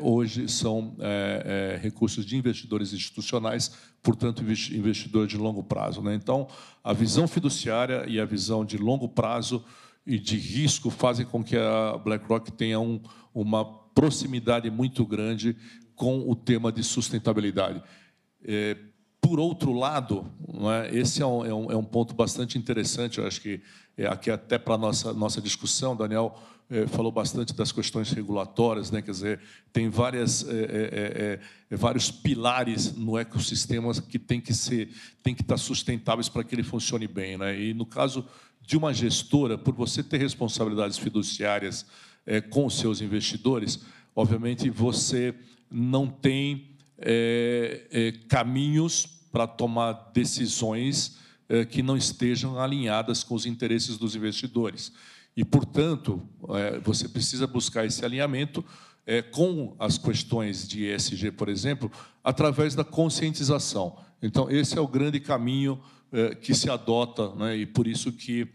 hoje são é, é, recursos de investidores institucionais, portanto, investidores de longo prazo. Né? Então, a visão fiduciária e a visão de longo prazo e de risco fazem com que a BlackRock tenha um, uma proximidade muito grande com o tema de sustentabilidade. É, por outro lado, é? esse é um, é, é ponto bastante interessante, eu acho que é, aqui até para a nossa, nossa discussão, Daniel é, falou bastante das questões regulatórias, né? quer dizer, tem várias, é, é, é vários pilares no ecossistema que tem que, ser, tem que estar sustentáveis para que ele funcione bem. Né? E, no caso de uma gestora, por você ter responsabilidades fiduciárias é, com os seus investidores, obviamente você não tem caminhos para tomar decisões que não estejam alinhadas com os interesses dos investidores. E, portanto, é, você precisa buscar esse alinhamento é, com as questões de ESG, por exemplo, através da conscientização. Então, esse é o grande caminho é, que se adota, né, e por isso que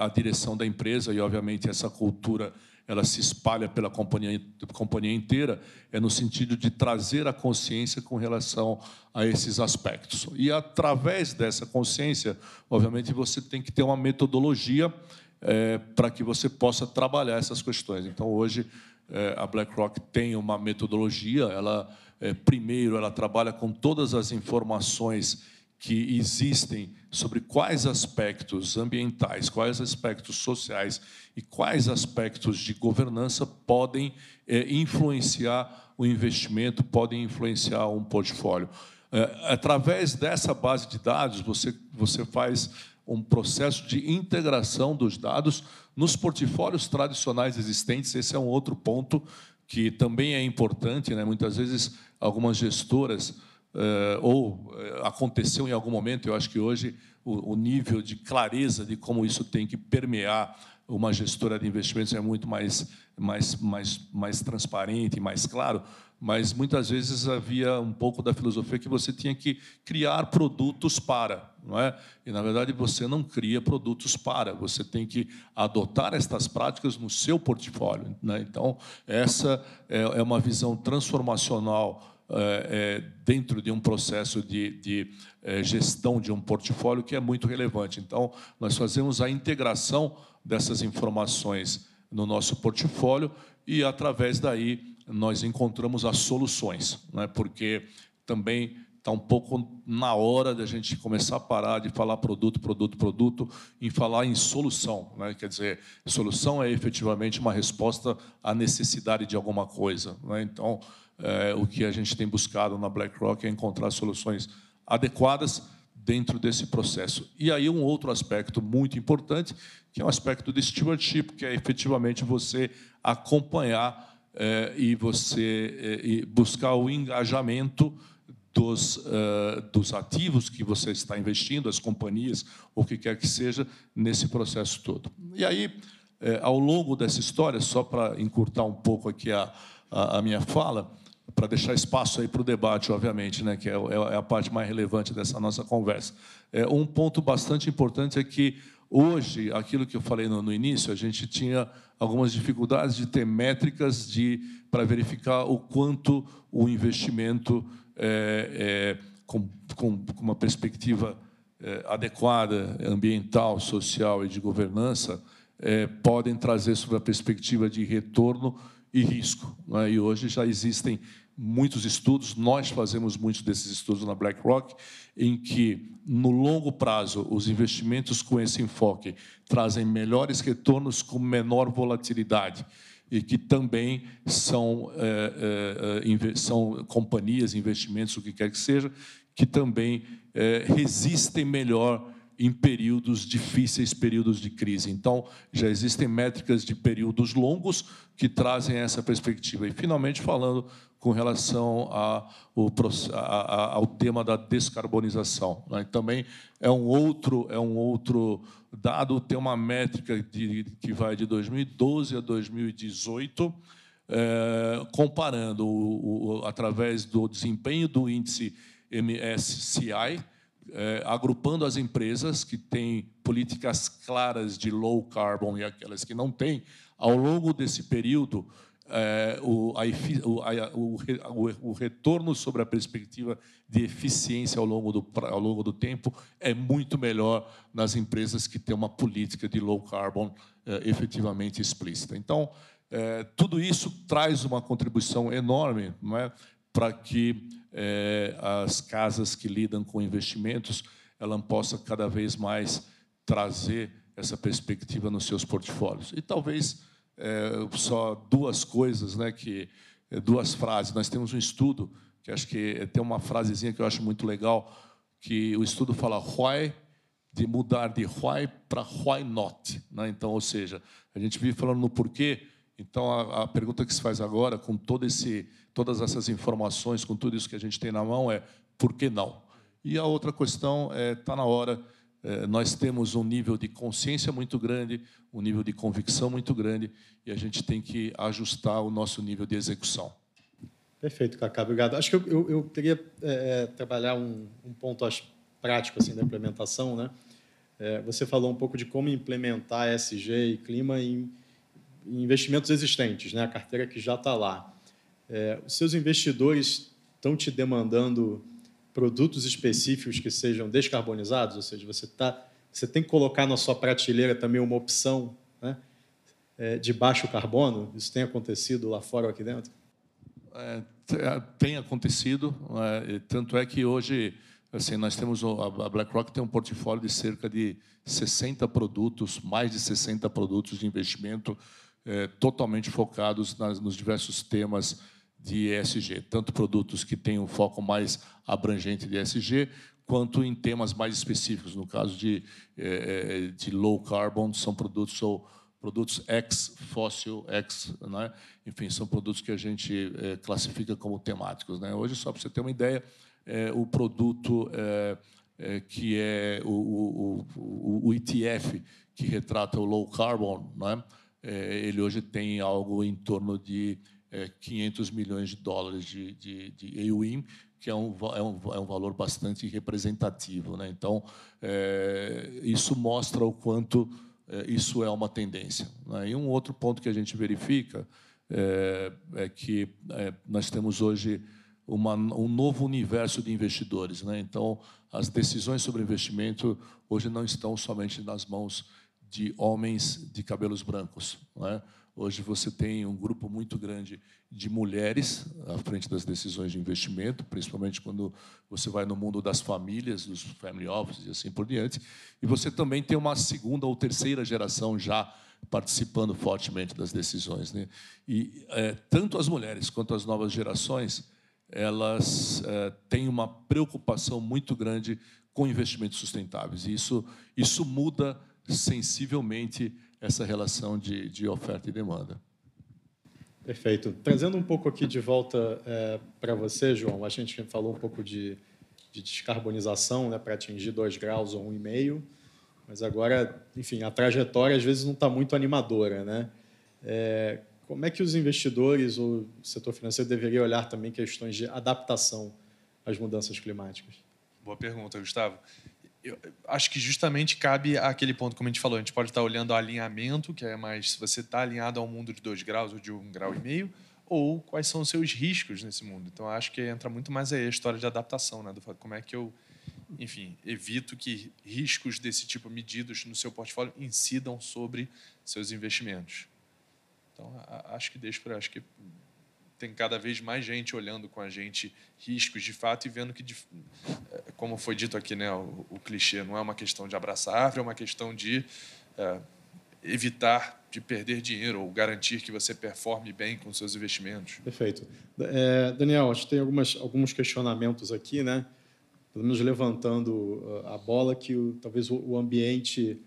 a direção da empresa e, obviamente, essa cultura ela se espalha pela companhia, companhia inteira, é no sentido de trazer a consciência com relação a esses aspectos. E, através dessa consciência, obviamente, você tem que ter uma metodologia é, para que você possa trabalhar essas questões. Então, hoje, é, a BlackRock tem uma metodologia, ela, é, primeiro, ela trabalha com todas as informações que existem sobre quais aspectos ambientais, quais aspectos sociais e quais aspectos de governança podem é, influenciar o investimento, podem influenciar um portfólio. É, através dessa base de dados, você, você faz um processo de integração dos dados nos portfólios tradicionais existentes. Esse é um outro ponto que também é importante. Né? Muitas vezes, algumas gestoras, eh, ou eh, aconteceu em algum momento, eu acho que hoje o, o nível de clareza de como isso tem que permear uma gestora de investimentos é muito mais, mais, mais, mais transparente, mais claro, mas muitas vezes havia um pouco da filosofia que você tinha que criar produtos para, não é? E na verdade você não cria produtos para, você tem que adotar estas práticas no seu portfólio. Né? Então essa é, é uma visão transformacional é, é, dentro de um processo de, de é, gestão de um portfólio que é muito relevante. Então nós fazemos a integração dessas informações no nosso portfólio e através daí nós encontramos as soluções, né? porque também está um pouco na hora de a gente começar a parar de falar produto, produto, produto, e falar em solução. Né? Quer dizer, solução é efetivamente uma resposta à necessidade de alguma coisa. Né? Então, é, o que a gente tem buscado na BlackRock é encontrar soluções adequadas dentro desse processo. E aí um outro aspecto muito importante, que é o aspecto de stewardship, que é efetivamente você acompanhar é, e você é, e buscar o engajamento dos, uh, dos ativos que você está investindo, as companhias, o que quer que seja, nesse processo todo. E aí, é, ao longo dessa história, só para encurtar um pouco aqui a, a, a minha fala, para deixar espaço aí para o debate, obviamente, né, que é, é, a parte mais relevante dessa nossa conversa. É, um ponto bastante importante é que Hoje, aquilo que eu falei no, no início, a gente tinha algumas dificuldades de ter métricas de para verificar o quanto o investimento é, é, com, com, com, uma perspectiva é, adequada, ambiental, social e de governança, é, podem trazer sobre a perspectiva de retorno e risco. Né? E hoje já existem muitos estudos, nós fazemos muitos desses estudos na BlackRock, em que, no longo prazo, os investimentos com esse enfoque trazem melhores retornos com menor volatilidade e que também são, é, é, são companhias, investimentos, o que quer que seja, que também é, resistem melhor em períodos difíceis, períodos de crise. Então, já existem métricas de períodos longos que trazem essa perspectiva. E, finalmente, falando com relação ao tema da descarbonização. Né? Também é um outro é um outro dado, tem uma métrica de, que vai de 2012 a 2018, é, comparando o, o, através do desempenho do índice MSCI, é, agrupando as empresas que têm políticas claras de low carbon e aquelas que não têm, ao longo desse período, é, o, a, o, o, o, retorno sobre a perspectiva de eficiência ao longo, do, ao longo do tempo é muito melhor nas empresas que têm uma política de low carbon é, efetivamente explícita. Então, é, tudo isso traz uma contribuição enorme não é, para que é, as casas que lidam com investimentos ela possa cada vez mais trazer essa perspectiva nos seus portfólios. E talvez é, só duas coisas, né, que é, duas frases. Nós temos um estudo que acho que tem uma frasezinha que eu acho muito legal, que o estudo fala why de mudar de why para why not, né? Então, ou seja, a gente vive falando no porquê, então, a, a, pergunta que se faz agora, com todo esse, todas essas informações, com tudo isso que a gente tem na mão, é por que não? E a outra questão está é, tá na hora. É, nós temos um nível de consciência muito grande, um nível de convicção muito grande, e a gente tem que ajustar o nosso nível de execução. Perfeito, Cacá, obrigado. Acho que eu, eu, eu queria é, é trabalhar um, um, ponto acho, prático assim, da implementação. Né? É, você falou um pouco de como implementar ESG e clima em investimentos existentes, né? a carteira que já está lá. É, os seus investidores estão te demandando produtos específicos que sejam descarbonizados, ou seja, você, tá, você tem que colocar na sua prateleira também uma opção né? é, de baixo carbono. Isso tem acontecido lá fora ou aqui dentro? É, tem acontecido, é, tanto é que hoje assim nós temos a BlackRock tem um portfólio de cerca de 60 produtos, mais de 60 produtos de investimento é, totalmente focados nas, nos diversos temas de ESG, tanto produtos que têm um foco mais abrangente de ESG, quanto em temas mais específicos. No caso de, é, de low carbon, são produtos ou produtos ex fóssil, ex, né? enfim, são produtos que a gente é, classifica como temáticos. Né? Hoje, só para você ter uma ideia, é, o produto é, é que é o, o, o, o, ETF que retrata o low carbon, né? É, ele hoje tem algo em torno de 500 é, milhões de dólares de, de, de que é um, é, um, é um valor bastante representativo. Né? Então, é, isso mostra o quanto é, isso é uma tendência. Né? E um outro ponto que a gente verifica é que nós temos hoje uma, um novo universo de investidores. Né? Então, as decisões sobre investimento hoje não estão somente nas mãos de homens de cabelos brancos. É? Hoje você tem um grupo muito grande de mulheres à frente das decisões de investimento, principalmente quando você vai no mundo das famílias, dos family offices e assim por diante. E você também tem uma segunda ou terceira geração já participando fortemente das decisões. Né? E é, tanto as mulheres quanto as novas gerações elas é, têm uma preocupação muito grande com investimentos sustentáveis. E isso, isso muda sensivelmente essa relação de, de oferta e demanda. Perfeito. Trazendo um pouco aqui de volta é, para você, João, a gente falou um pouco de, de descarbonização né, para atingir 2 graus ou 1,5, mas agora, enfim, a trajetória às vezes não está muito animadora. Né? É, como é que os investidores ou o setor financeiro deveriam olhar também questões de adaptação às mudanças climáticas? Boa pergunta, Gustavo eu acho que justamente cabe aquele ponto, como a gente falou, a gente pode estar olhando o alinhamento, que é mais se você está alinhado ao mundo de dois graus ou de um grau e meio, ou quais são os seus riscos nesse mundo. Então, acho que entra muito mais aí a história de adaptação, né? Do como é que eu, enfim, evito que riscos desse tipo medidos no seu portfólio incidam sobre seus investimentos. Então, acho que deixo para acho que tem cada vez mais gente olhando com a gente riscos de fato e vendo que, é, como foi dito aqui, né, o, o clichê não é uma questão de abraçar a árvore, é uma questão de é, evitar de perder dinheiro ou garantir que você performe bem com seus investimentos. Perfeito. É, Daniel, acho que tem algumas, alguns questionamentos aqui, né? pelo menos levantando a bola, que o, talvez o ambiente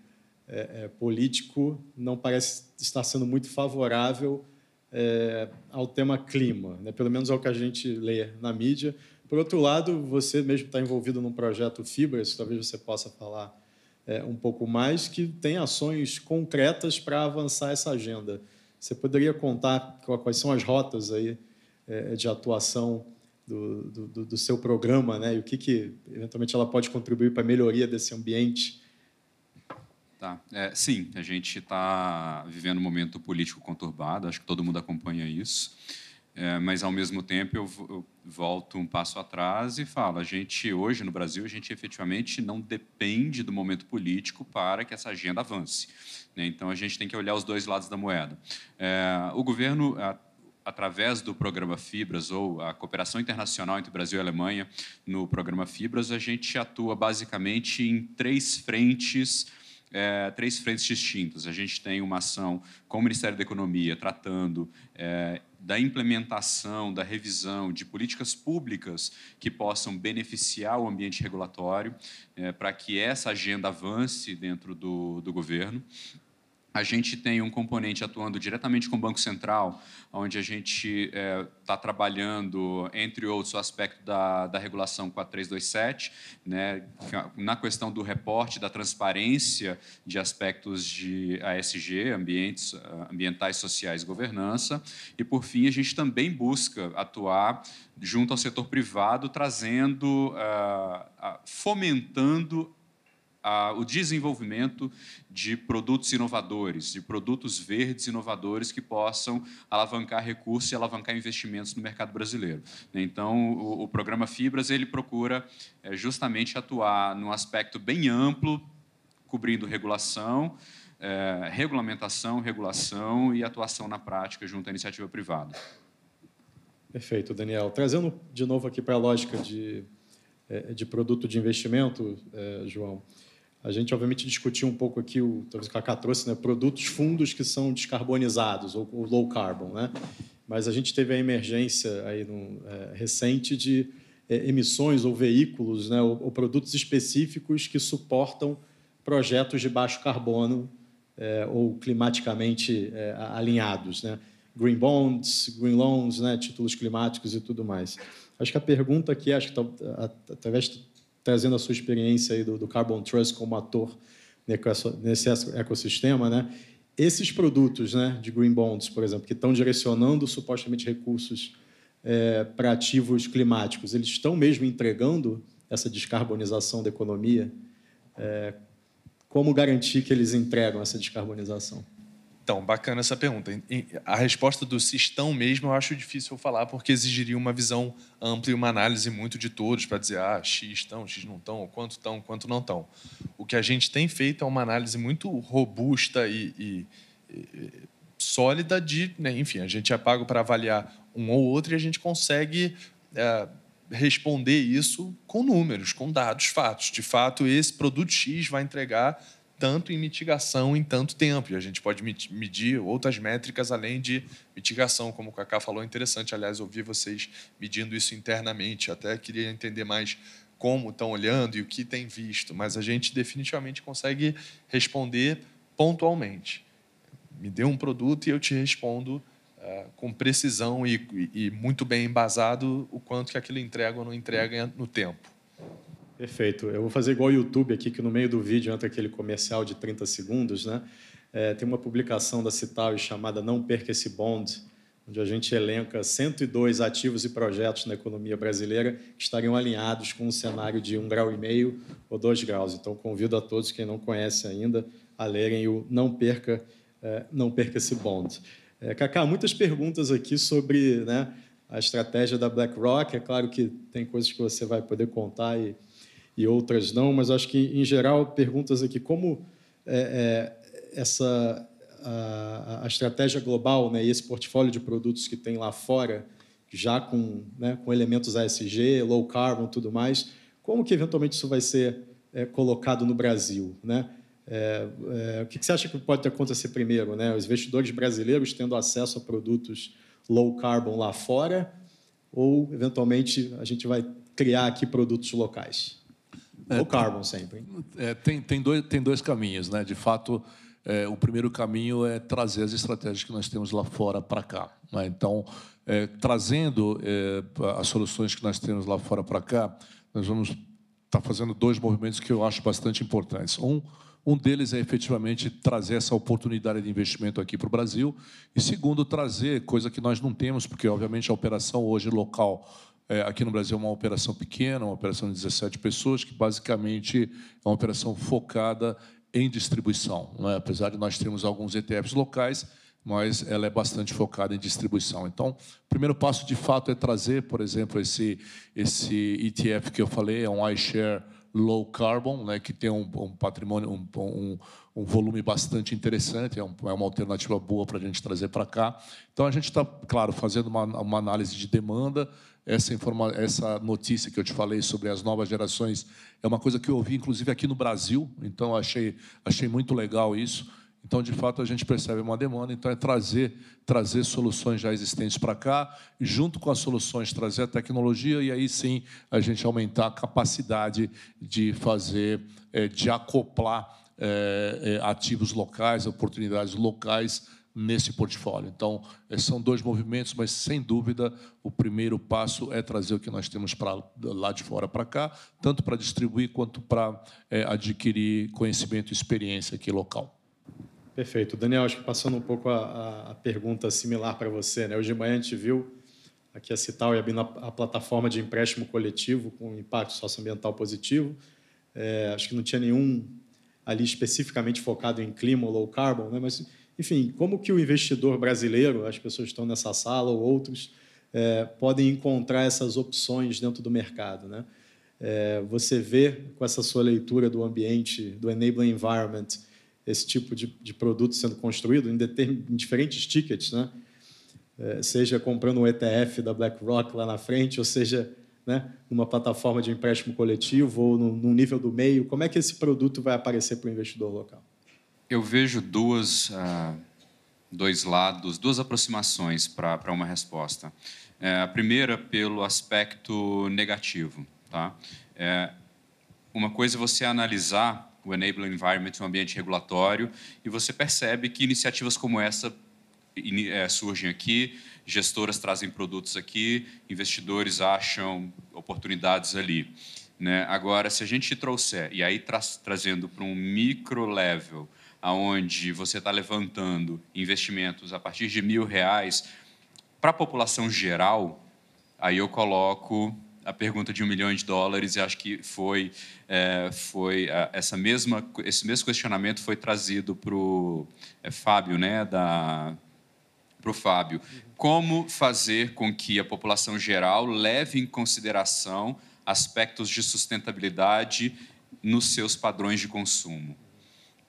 é, político não parece estar sendo muito favorável é, ao tema clima, né? pelo menos é o que a gente lê na mídia. Por outro lado, você mesmo está envolvido num projeto Fibras, talvez você possa falar é, um pouco mais, que tem ações concretas para avançar essa agenda. Você poderia contar quais são as rotas aí é, de atuação do, do, do, seu programa, né? E o que, que eventualmente ela pode contribuir para a melhoria desse ambiente Tá. É, sim, a gente está vivendo um momento político conturbado, acho que todo mundo acompanha isso. É, mas, ao mesmo tempo, eu, eu, volto um passo atrás e falo: a gente, hoje no Brasil, a gente efetivamente não depende do momento político para que essa agenda avance. Né? Então, a gente tem que olhar os dois lados da moeda. É, o governo através do programa Fibras ou a cooperação internacional entre Brasil e Alemanha no programa Fibras, a gente atua basicamente em três frentes é, três frentes distintas. A gente tem uma ação com o Ministério da Economia tratando é, da implementação, da revisão de políticas públicas que possam beneficiar o ambiente regulatório, é, para que essa agenda avance dentro do, do governo. A gente tem um componente atuando diretamente com o Banco Central, onde a gente está é, tá trabalhando, entre outros, o aspecto da, da regulação 4327, né, na questão do reporte, da transparência de aspectos de ASG, ambientes, ambientais, sociais e governança. E, por fim, a gente também busca atuar junto ao setor privado, trazendo, uh, fomentando a, o desenvolvimento de produtos inovadores, de produtos verdes inovadores que possam alavancar recursos e alavancar investimentos no mercado brasileiro. Então, o, o programa Fibras ele procura é, justamente atuar num aspecto bem amplo, cobrindo regulação, é, regulamentação, regulação e atuação na prática junto à iniciativa privada. Perfeito, Daniel. Trazendo de novo aqui para a lógica de, é, de produto de investimento, é, João, a gente, obviamente, discutiu um pouco aqui, o, talvez o Cacá trouxe, né, produtos fundos que são descarbonizados, ou, ou low carbon. Né? Mas a gente teve a emergência aí no, é, recente de é, emissões ou veículos, né, ou, ou, produtos específicos que suportam projetos de baixo carbono é, ou climaticamente é, alinhados. Né? Green bonds, green loans, né, títulos climáticos e tudo mais. Acho que a pergunta aqui, acho que talvez trazendo a sua experiência aí do, do Carbon Trust como ator nesse ecossistema, né? Esses produtos, né, de green bonds, por exemplo, que estão direcionando supostamente recursos é, para ativos climáticos, eles estão mesmo entregando essa descarbonização da economia? É, como garantir que eles entregam essa descarbonização? Então, bacana essa pergunta. A resposta do se estão mesmo eu acho difícil falar, porque exigiria uma visão ampla e uma análise muito de todos para dizer, ah, X estão, X não estão, quanto estão, quanto não estão. O que a gente tem feito é uma análise muito robusta e, e, e sólida de, né, enfim, a gente é pago para avaliar um ou outro e a gente consegue é, responder isso com números, com dados, fatos. De fato, esse produto X vai entregar tanto em mitigação em tanto tempo. E a gente pode medir outras métricas além de mitigação, como o Cacá falou, interessante. Aliás, ouvir vocês medindo isso internamente. Até queria entender mais como estão olhando e o que têm visto, mas a gente definitivamente consegue responder pontualmente. Me dê um produto e eu te respondo uh, com precisão e, e, muito bem embasado o quanto que aquilo entrega ou não entrega no tempo. Perfeito. Eu vou fazer igual o YouTube aqui, que no meio do vídeo entra aquele comercial de 30 segundos, né? É, tem uma publicação da Citaui chamada Não Perca Esse Bond, onde a gente elenca 102 ativos e projetos na economia brasileira que estariam alinhados com um cenário de um grau e meio ou dois graus. Então, convido a todos, quem não conhece ainda, a lerem o Não Perca, é, não perca Esse Bond. É, Cacá, muitas perguntas aqui sobre né, a estratégia da BlackRock. É claro que tem coisas que você vai poder contar e e outras não, mas acho que, em geral, perguntas aqui como é, é, essa a, a, estratégia global né, e esse portfólio de produtos que tem lá fora, já com, né, com elementos ASG, low carbon tudo mais, como que eventualmente isso vai ser é, colocado no Brasil? Né? É, é, o que você acha que pode acontecer primeiro? Né? Os investidores brasileiros tendo acesso a produtos low carbon lá fora ou, eventualmente, a gente vai criar aqui produtos locais? É, o carbon sempre. É, tem, tem, dois, tem dois caminhos, né? De fato, é, o primeiro caminho é trazer as estratégias que nós temos lá fora para cá. Né? Então, é, trazendo é, as soluções que nós temos lá fora para cá, nós vamos estar tá fazendo dois movimentos que eu acho bastante importantes. Um, um deles é efetivamente trazer essa oportunidade de investimento aqui para o Brasil, e segundo, trazer coisa que nós não temos, porque obviamente a operação hoje local é, aqui no Brasil é uma operação pequena, uma operação de 17 pessoas, que basicamente é uma operação focada em distribuição. É? Apesar de nós termos alguns ETFs locais, mas ela é bastante focada em distribuição. Então, o primeiro passo, de fato, é trazer, por exemplo, esse, esse ETF que eu falei, é um iShare low carbon, né, que tem um, um patrimônio, um, um, um, volume bastante interessante, é, é uma alternativa boa para a gente trazer para cá. Então, a gente está, claro, fazendo uma, uma análise de demanda, essa, informa essa notícia que eu te falei sobre as novas gerações é uma coisa que eu ouvi, inclusive, aqui no Brasil, então achei, achei muito legal isso. Então, de fato, a gente percebe uma demanda, então é trazer, trazer soluções já existentes para cá, e junto com as soluções, trazer a tecnologia, e aí sim a gente aumentar a capacidade de fazer, é, de acoplar é, é, ativos locais, oportunidades locais nesse portfólio. Então, são dois movimentos, mas sem dúvida o primeiro passo é trazer o que nós temos para lá de fora para cá, tanto para distribuir quanto para é, adquirir conhecimento e experiência aqui local. Perfeito. Daniel, acho que passando um pouco a, a pergunta similar para você. Né? Hoje de manhã a gente viu aqui a Cital e a, a plataforma de empréstimo coletivo com impacto socioambiental positivo. É, acho que não tinha nenhum ali especificamente focado em clima ou low carbon, né? mas, enfim, como que o investidor brasileiro, as pessoas que estão nessa sala ou outros, é, podem encontrar essas opções dentro do mercado? Né? É, você vê, com essa sua leitura do ambiente, do enabling environment, esse tipo de, de produto sendo construído em, em diferentes tickets, né? É, seja comprando um ETF da BlackRock lá na frente, ou seja, né, numa plataforma de empréstimo coletivo ou no, no nível do meio. Como é que esse produto vai aparecer para o investidor local? Eu vejo duas, uh, dois lados, duas aproximações para uma resposta. É, a primeira pelo aspecto negativo. Tá? É, uma coisa é você analisar o Enabling Environment, um ambiente regulatório, e você percebe que iniciativas como essa é, surgem aqui, gestoras trazem produtos aqui, investidores acham oportunidades ali. Né? Agora, se a gente trouxer, e aí tra trazendo para um micro level, aonde você está levantando investimentos a partir de mil reais para a população geral, aí eu coloco a pergunta de um milhão de dólares e acho que foi é, foi essa mesma esse mesmo questionamento foi trazido para o é, Fábio né da para o Fábio. Como fazer com que a população geral leve em consideração aspectos de sustentabilidade nos seus padrões de consumo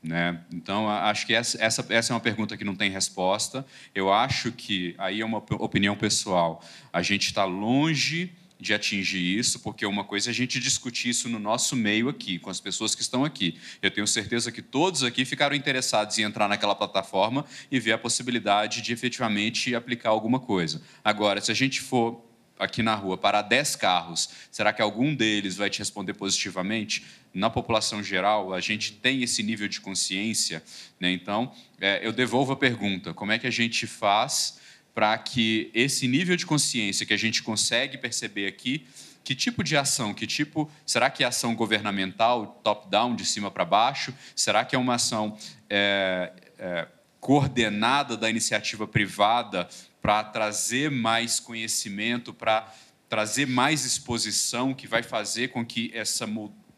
né? Então, acho que essa, essa, essa é uma pergunta que não tem resposta. Eu acho que, aí é uma opinião pessoal, a gente está longe de atingir isso, porque uma coisa é a gente discutir isso no nosso meio aqui, com as pessoas que estão aqui. Eu tenho certeza que todos aqui ficaram interessados em entrar naquela plataforma e ver a possibilidade de efetivamente aplicar alguma coisa. Agora, se a gente for aqui na rua parar 10 carros, será que algum deles vai te responder positivamente? Na população geral, a gente tem esse nível de consciência, né? então é, eu devolvo a pergunta: como é que a gente faz para que esse nível de consciência que a gente consegue perceber aqui, que tipo de ação, que tipo, será que é ação governamental, top-down, de cima para baixo? Será que é uma ação é, é, coordenada da iniciativa privada para trazer mais conhecimento, para trazer mais exposição, que vai fazer com que essa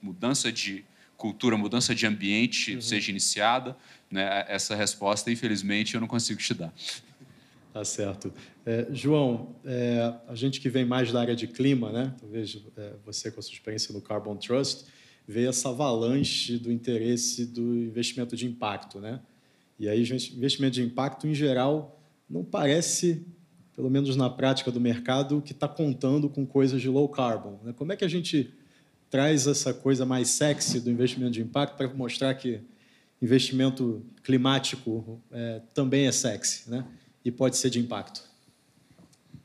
mudança de cultura, mudança de ambiente uhum. seja iniciada? Né? Essa resposta, infelizmente, eu não consigo te dar. Tá certo. É, João, é, a gente que vem mais da área de clima, né? talvez é, você com a sua experiência no Carbon Trust, vê essa avalanche do interesse do investimento de impacto. Né? E aí, investimento de impacto, em geral, não parece, pelo menos na prática do mercado, que está contando com coisas de low carbon. Né? Como é que a gente traz essa coisa mais sexy do investimento de impacto para mostrar que investimento climático é, também é sexy, né? e pode ser de impacto.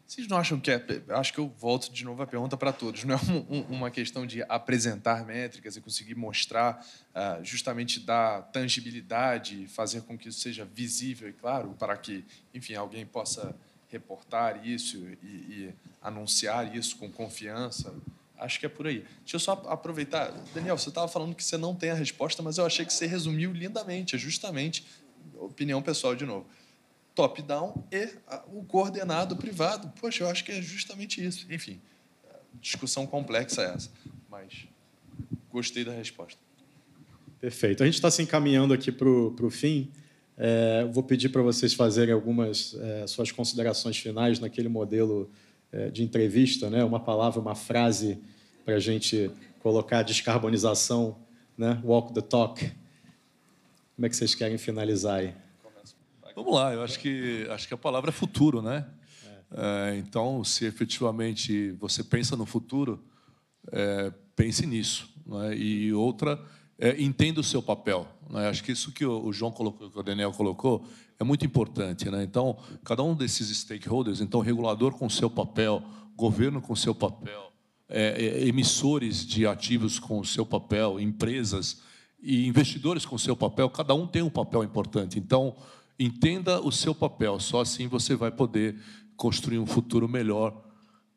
Vocês não acham que é. Acho que eu volto de novo a pergunta para todos. Não é um, uma questão de apresentar métricas e conseguir mostrar, uh, justamente dar tangibilidade, fazer com que isso seja visível e claro, para que, enfim, alguém possa reportar isso e, e anunciar isso com confiança. Acho que é por aí. Deixa eu só aproveitar. Daniel, você estava falando que você não tem a resposta, mas eu achei que você resumiu lindamente. É justamente opinião pessoal de novo top-down e o coordenado privado. Poxa, eu acho que é justamente isso. Enfim, discussão complexa essa, mas gostei da resposta. Perfeito. A gente está se encaminhando aqui para o fim. É, vou pedir para vocês fazerem algumas é, suas considerações finais naquele modelo é, de entrevista, né? uma palavra, uma frase para a gente colocar descarbonização, né? walk the talk. Como é que vocês querem finalizar aí? Vamos lá, eu acho que, acho que a palavra é futuro, né? É. Então, se efetivamente você pensa no futuro, é, pense nisso. Né? E outra, é, entenda o seu papel. Né? Acho que isso que o João colocou, que o Daniel colocou, é muito importante. Né? Então, cada um desses stakeholders, então, regulador com seu papel, governo com seu papel, é, é, emissores de ativos com seu papel, empresas e investidores com seu papel, cada um tem um papel importante. Então, entenda o seu papel, só assim você vai poder construir um futuro melhor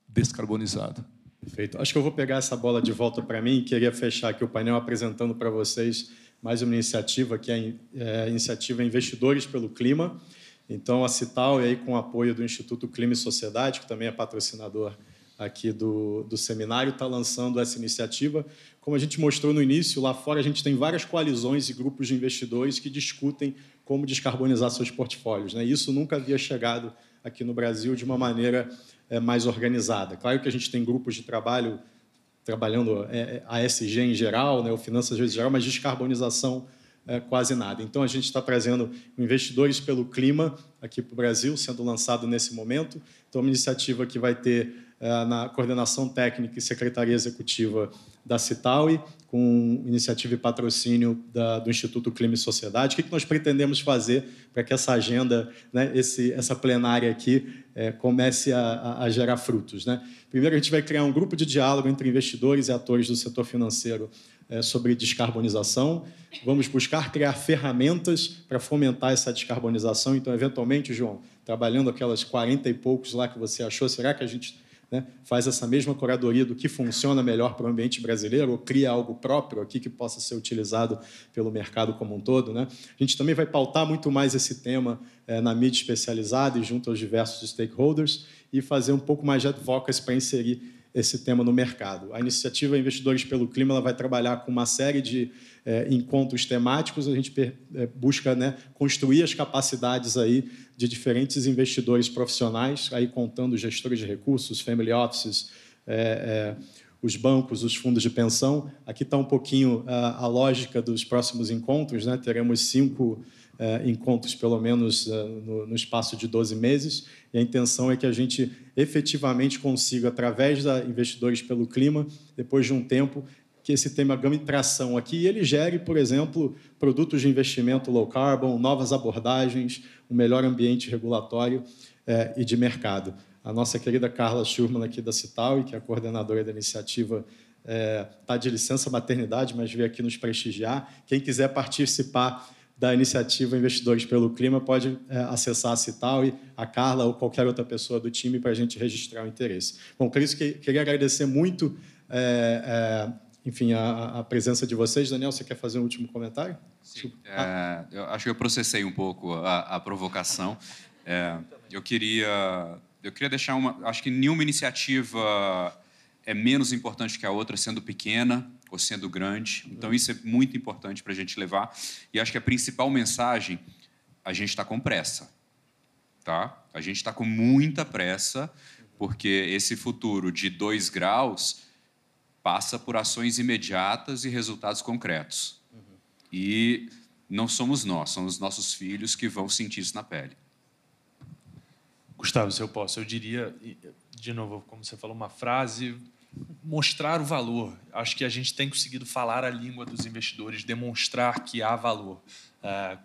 descarbonizado. Perfeito. Acho que eu vou pegar essa bola de volta para mim e queria fechar aqui o painel apresentando para vocês mais uma iniciativa, que é, é a iniciativa Investidores pelo Clima. Então, a Cital, e aí com o apoio do Instituto Clima e Sociedade, que também é patrocinador aqui do, do seminário, está lançando essa iniciativa. Como a gente mostrou no início, lá fora a gente tem várias coalizões e grupos de investidores que discutem como descarbonizar seus portfólios. Né? Isso nunca havia chegado aqui no Brasil de uma maneira é, mais organizada. Claro que a gente tem grupos de trabalho trabalhando é, é ASG em geral, né, ou finanças em geral, mas descarbonização é, quase nada. Então, a gente está trazendo investidores pelo clima aqui para o Brasil, sendo lançado nesse momento. Então, uma iniciativa que vai ter é, na coordenação técnica e secretaria executiva da Citaui, com iniciativa e patrocínio da, do Instituto Clima e Sociedade. O que, que nós pretendemos fazer para que essa agenda, né, esse, essa plenária aqui, é, comece a, a, gerar frutos? Né? Primeiro, a gente vai criar um grupo de diálogo entre investidores e atores do setor financeiro é, sobre descarbonização. Vamos buscar criar ferramentas para fomentar essa descarbonização. Então, eventualmente, João, trabalhando aquelas 40 e poucos lá que você achou, será que a gente né, faz essa mesma curadoria do que funciona melhor para o ambiente brasileiro, ou cria algo próprio aqui que possa ser utilizado pelo mercado como um todo. Né? A gente também vai pautar muito mais esse tema é, na mídia especializada e junto aos diversos stakeholders e fazer um pouco mais de advocacy para inserir esse tema no mercado. A iniciativa Investidores pelo Clima ela vai trabalhar com uma série de é, encontros temáticos, a gente é, busca né, construir as capacidades aí de diferentes investidores profissionais, aí contando gestores de recursos, family offices, é, é os bancos, os fundos de pensão. Aqui está um pouquinho a, a, lógica dos próximos encontros, né? teremos cinco é, encontros, pelo menos, é, no, no, espaço de 12 meses, e a intenção é que a gente efetivamente consiga, através da Investidores pelo Clima, depois de um tempo, que esse tema ganhe tração aqui e ele gere, por exemplo, produtos de investimento low carbon, novas abordagens, um melhor ambiente regulatório é, e de mercado. A nossa querida Carla Schurman, aqui da Cital, que é a coordenadora da iniciativa, está tá de licença maternidade, mas veio aqui nos prestigiar. Quem quiser participar da iniciativa Investidores pelo Clima pode é, acessar a Cital e a Carla ou qualquer outra pessoa do time para a gente registrar o interesse. Bom, por isso que queria agradecer muito enfim, a, a, presença de vocês. Daniel, você quer fazer um último comentário? Sim, é, eu acho que eu processei um pouco a, a provocação. É, eu queria, eu queria deixar uma. Acho que nenhuma iniciativa é menos importante que a outra, sendo pequena ou sendo grande. Então isso é muito importante para a gente levar. E acho que a principal mensagem, a gente está com pressa, tá? A gente está com muita pressa porque esse futuro de dois graus passa por ações imediatas e resultados concretos. Uhum. E não somos nós, são os nossos filhos que vão sentir isso na pele. Gustavo, se eu posso, eu diria, de novo, como você falou, uma frase, mostrar o valor. Acho que a gente tem conseguido falar a língua dos investidores, demonstrar que há valor. É,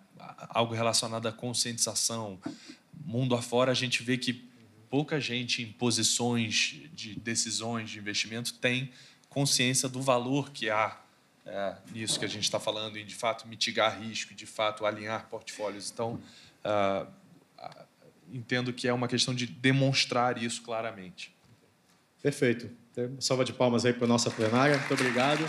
algo relacionado à conscientização. Mundo afora, a gente vê que pouca gente em posições de decisões de investimento tem consciência do valor que há é, nisso que a gente está falando, em de fato mitigar risco, de fato alinhar portfólios. Então, uh, entendo que é uma questão de demonstrar isso claramente. Perfeito. Salva de palmas aí para a nossa plenária. Muito obrigado.